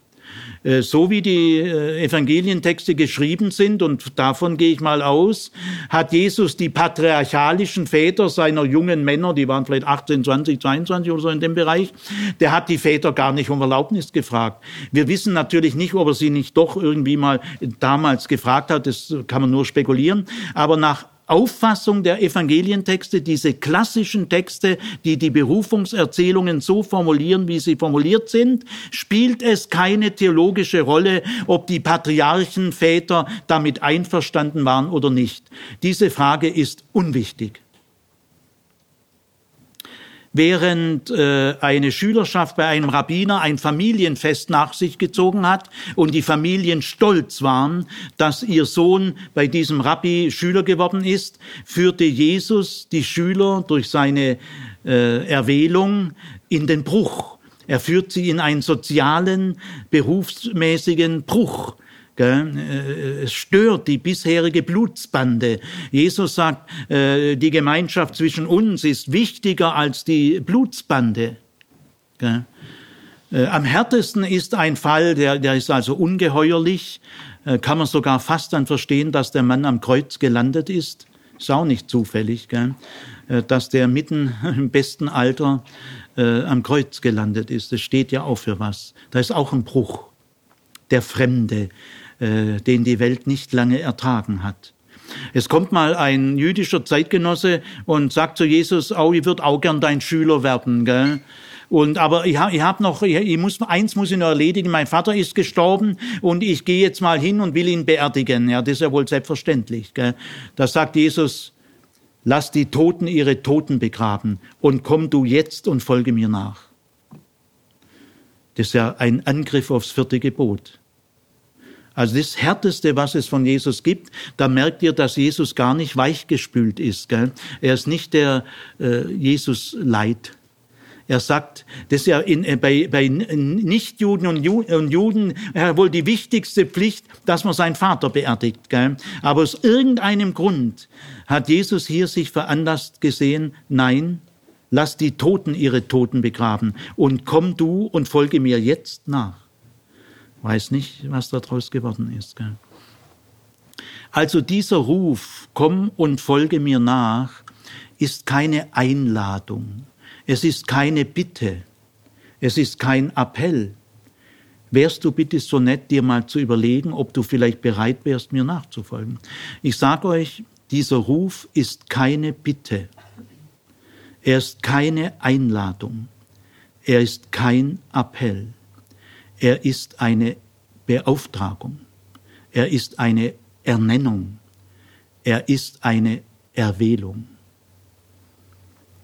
Äh, so wie die äh, Evangelientexte geschrieben sind, und davon gehe ich mal aus, hat Jesus die patriarchalischen Väter seiner jungen Männer, die waren vielleicht 18, 20, 22 oder so in dem Bereich, der hat die Väter gar nicht um Erlaubnis gefragt. Wir wissen natürlich nicht, ob er sie nicht doch irgendwie mal damals gefragt hat, das kann man nur spekulieren, aber nach Auffassung der Evangelientexte, diese klassischen Texte, die die Berufungserzählungen so formulieren, wie sie formuliert sind, spielt es keine theologische Rolle, ob die Patriarchen, Väter damit einverstanden waren oder nicht. Diese Frage ist unwichtig. Während äh, eine Schülerschaft bei einem Rabbiner ein Familienfest nach sich gezogen hat und die Familien stolz waren, dass ihr Sohn bei diesem Rabbi Schüler geworden ist, führte Jesus die Schüler durch seine äh, Erwählung in den Bruch. Er führt sie in einen sozialen, berufsmäßigen Bruch. Äh, es stört die bisherige Blutsbande. Jesus sagt, äh, die Gemeinschaft zwischen uns ist wichtiger als die Blutsbande. Äh, am härtesten ist ein Fall, der, der ist also ungeheuerlich, kann man sogar fast dann verstehen, dass der Mann am Kreuz gelandet ist. Ist auch nicht zufällig, gell? dass der mitten im besten Alter äh, am Kreuz gelandet ist. Das steht ja auch für was. Da ist auch ein Bruch. Der Fremde, äh, den die Welt nicht lange ertragen hat. Es kommt mal ein jüdischer Zeitgenosse und sagt zu Jesus, oh, ich würde auch gern dein Schüler werden, gell? Und aber ich habe ich hab noch, ich, ich muss eins muss ich noch erledigen. Mein Vater ist gestorben und ich gehe jetzt mal hin und will ihn beerdigen. Ja, das ist ja wohl selbstverständlich. Gell? Da sagt Jesus: Lass die Toten ihre Toten begraben und komm du jetzt und folge mir nach. Das ist ja ein Angriff aufs vierte Gebot. Also das Härteste, was es von Jesus gibt, da merkt ihr, dass Jesus gar nicht weichgespült ist. Gell? Er ist nicht der äh, Jesus Leid. Er sagt, das ist ja in, äh, bei, bei Nichtjuden und, Ju, und Juden äh, wohl die wichtigste Pflicht, dass man seinen Vater beerdigt. Gell? Aber aus irgendeinem Grund hat Jesus hier sich veranlasst gesehen, nein, lass die Toten ihre Toten begraben und komm du und folge mir jetzt nach. Weiß nicht, was daraus geworden ist. Gell? Also dieser Ruf, komm und folge mir nach, ist keine Einladung. Es ist keine Bitte. Es ist kein Appell. Wärst du bitte so nett, dir mal zu überlegen, ob du vielleicht bereit wärst, mir nachzufolgen? Ich sage euch, dieser Ruf ist keine Bitte. Er ist keine Einladung. Er ist kein Appell. Er ist eine Beauftragung. Er ist eine Ernennung. Er ist eine Erwählung.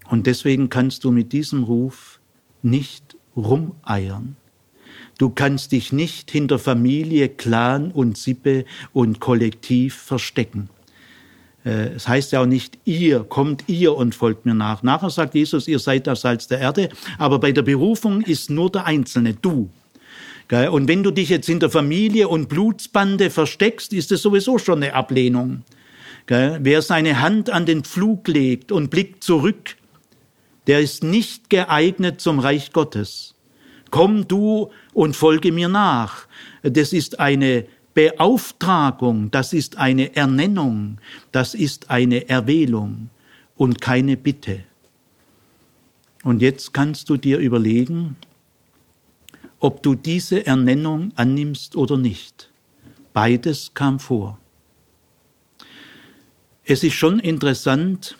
Und deswegen kannst du mit diesem Ruf nicht rumeiern. Du kannst dich nicht hinter Familie, Clan und Sippe und Kollektiv verstecken. Äh, es heißt ja auch nicht, ihr, kommt ihr und folgt mir nach. Nachher sagt Jesus, ihr seid das Salz der Erde, aber bei der Berufung ist nur der Einzelne, du. Und wenn du dich jetzt hinter Familie und Blutsbande versteckst, ist es sowieso schon eine Ablehnung. Wer seine Hand an den Pflug legt und blickt zurück, der ist nicht geeignet zum Reich Gottes. Komm du und folge mir nach. Das ist eine Beauftragung, das ist eine Ernennung, das ist eine Erwählung und keine Bitte. Und jetzt kannst du dir überlegen, ob du diese Ernennung annimmst oder nicht. Beides kam vor. Es ist schon interessant,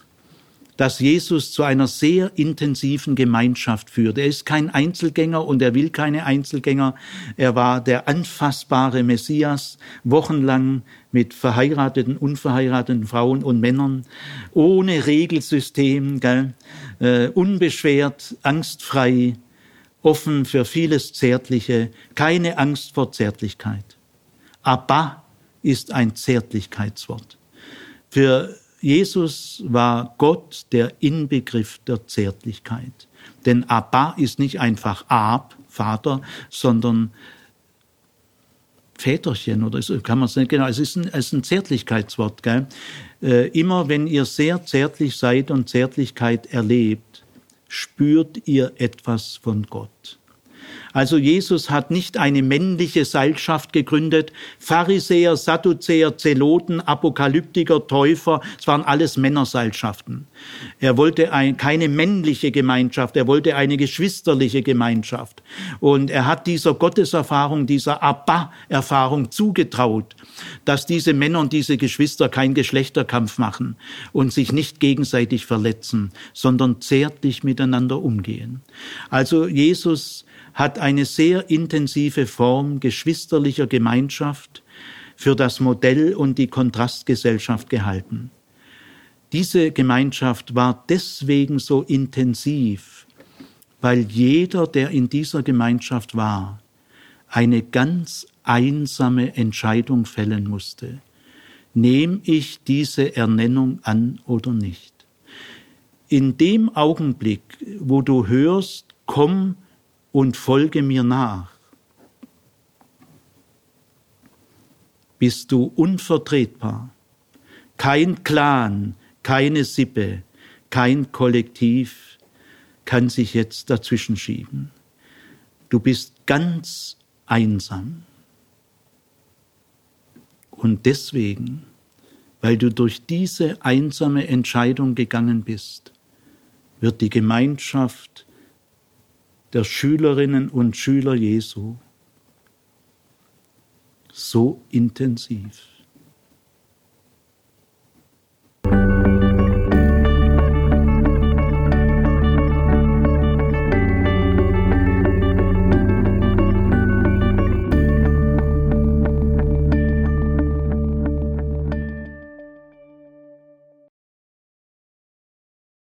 dass Jesus zu einer sehr intensiven Gemeinschaft führt. Er ist kein Einzelgänger und er will keine Einzelgänger. Er war der anfassbare Messias, wochenlang mit verheirateten, unverheirateten Frauen und Männern, ohne Regelsystem, gell? Äh, unbeschwert, angstfrei, offen für vieles Zärtliche, keine Angst vor Zärtlichkeit. Abba ist ein Zärtlichkeitswort. Für Jesus war Gott der Inbegriff der Zärtlichkeit. Denn Abba ist nicht einfach Ab, Vater, sondern Väterchen oder kann man es nicht genau. Es ist ein, es ist ein Zärtlichkeitswort. Gell? Äh, immer wenn ihr sehr zärtlich seid und Zärtlichkeit erlebt, spürt ihr etwas von Gott. Also Jesus hat nicht eine männliche Seilschaft gegründet. Pharisäer, Sadduzäer, Zeloten, Apokalyptiker, Täufer, es waren alles Männerseilschaften. Er wollte ein, keine männliche Gemeinschaft, er wollte eine geschwisterliche Gemeinschaft. Und er hat dieser Gotteserfahrung, dieser Abba-Erfahrung zugetraut, dass diese Männer und diese Geschwister keinen Geschlechterkampf machen und sich nicht gegenseitig verletzen, sondern zärtlich miteinander umgehen. Also Jesus hat eine sehr intensive Form geschwisterlicher Gemeinschaft für das Modell und die Kontrastgesellschaft gehalten. Diese Gemeinschaft war deswegen so intensiv, weil jeder, der in dieser Gemeinschaft war, eine ganz einsame Entscheidung fällen musste. Nehme ich diese Ernennung an oder nicht? In dem Augenblick, wo du hörst, komm und folge mir nach. Bist du unvertretbar. Kein Clan, keine Sippe, kein Kollektiv kann sich jetzt dazwischen schieben. Du bist ganz einsam. Und deswegen, weil du durch diese einsame Entscheidung gegangen bist, wird die Gemeinschaft der Schülerinnen und Schüler Jesu so intensiv.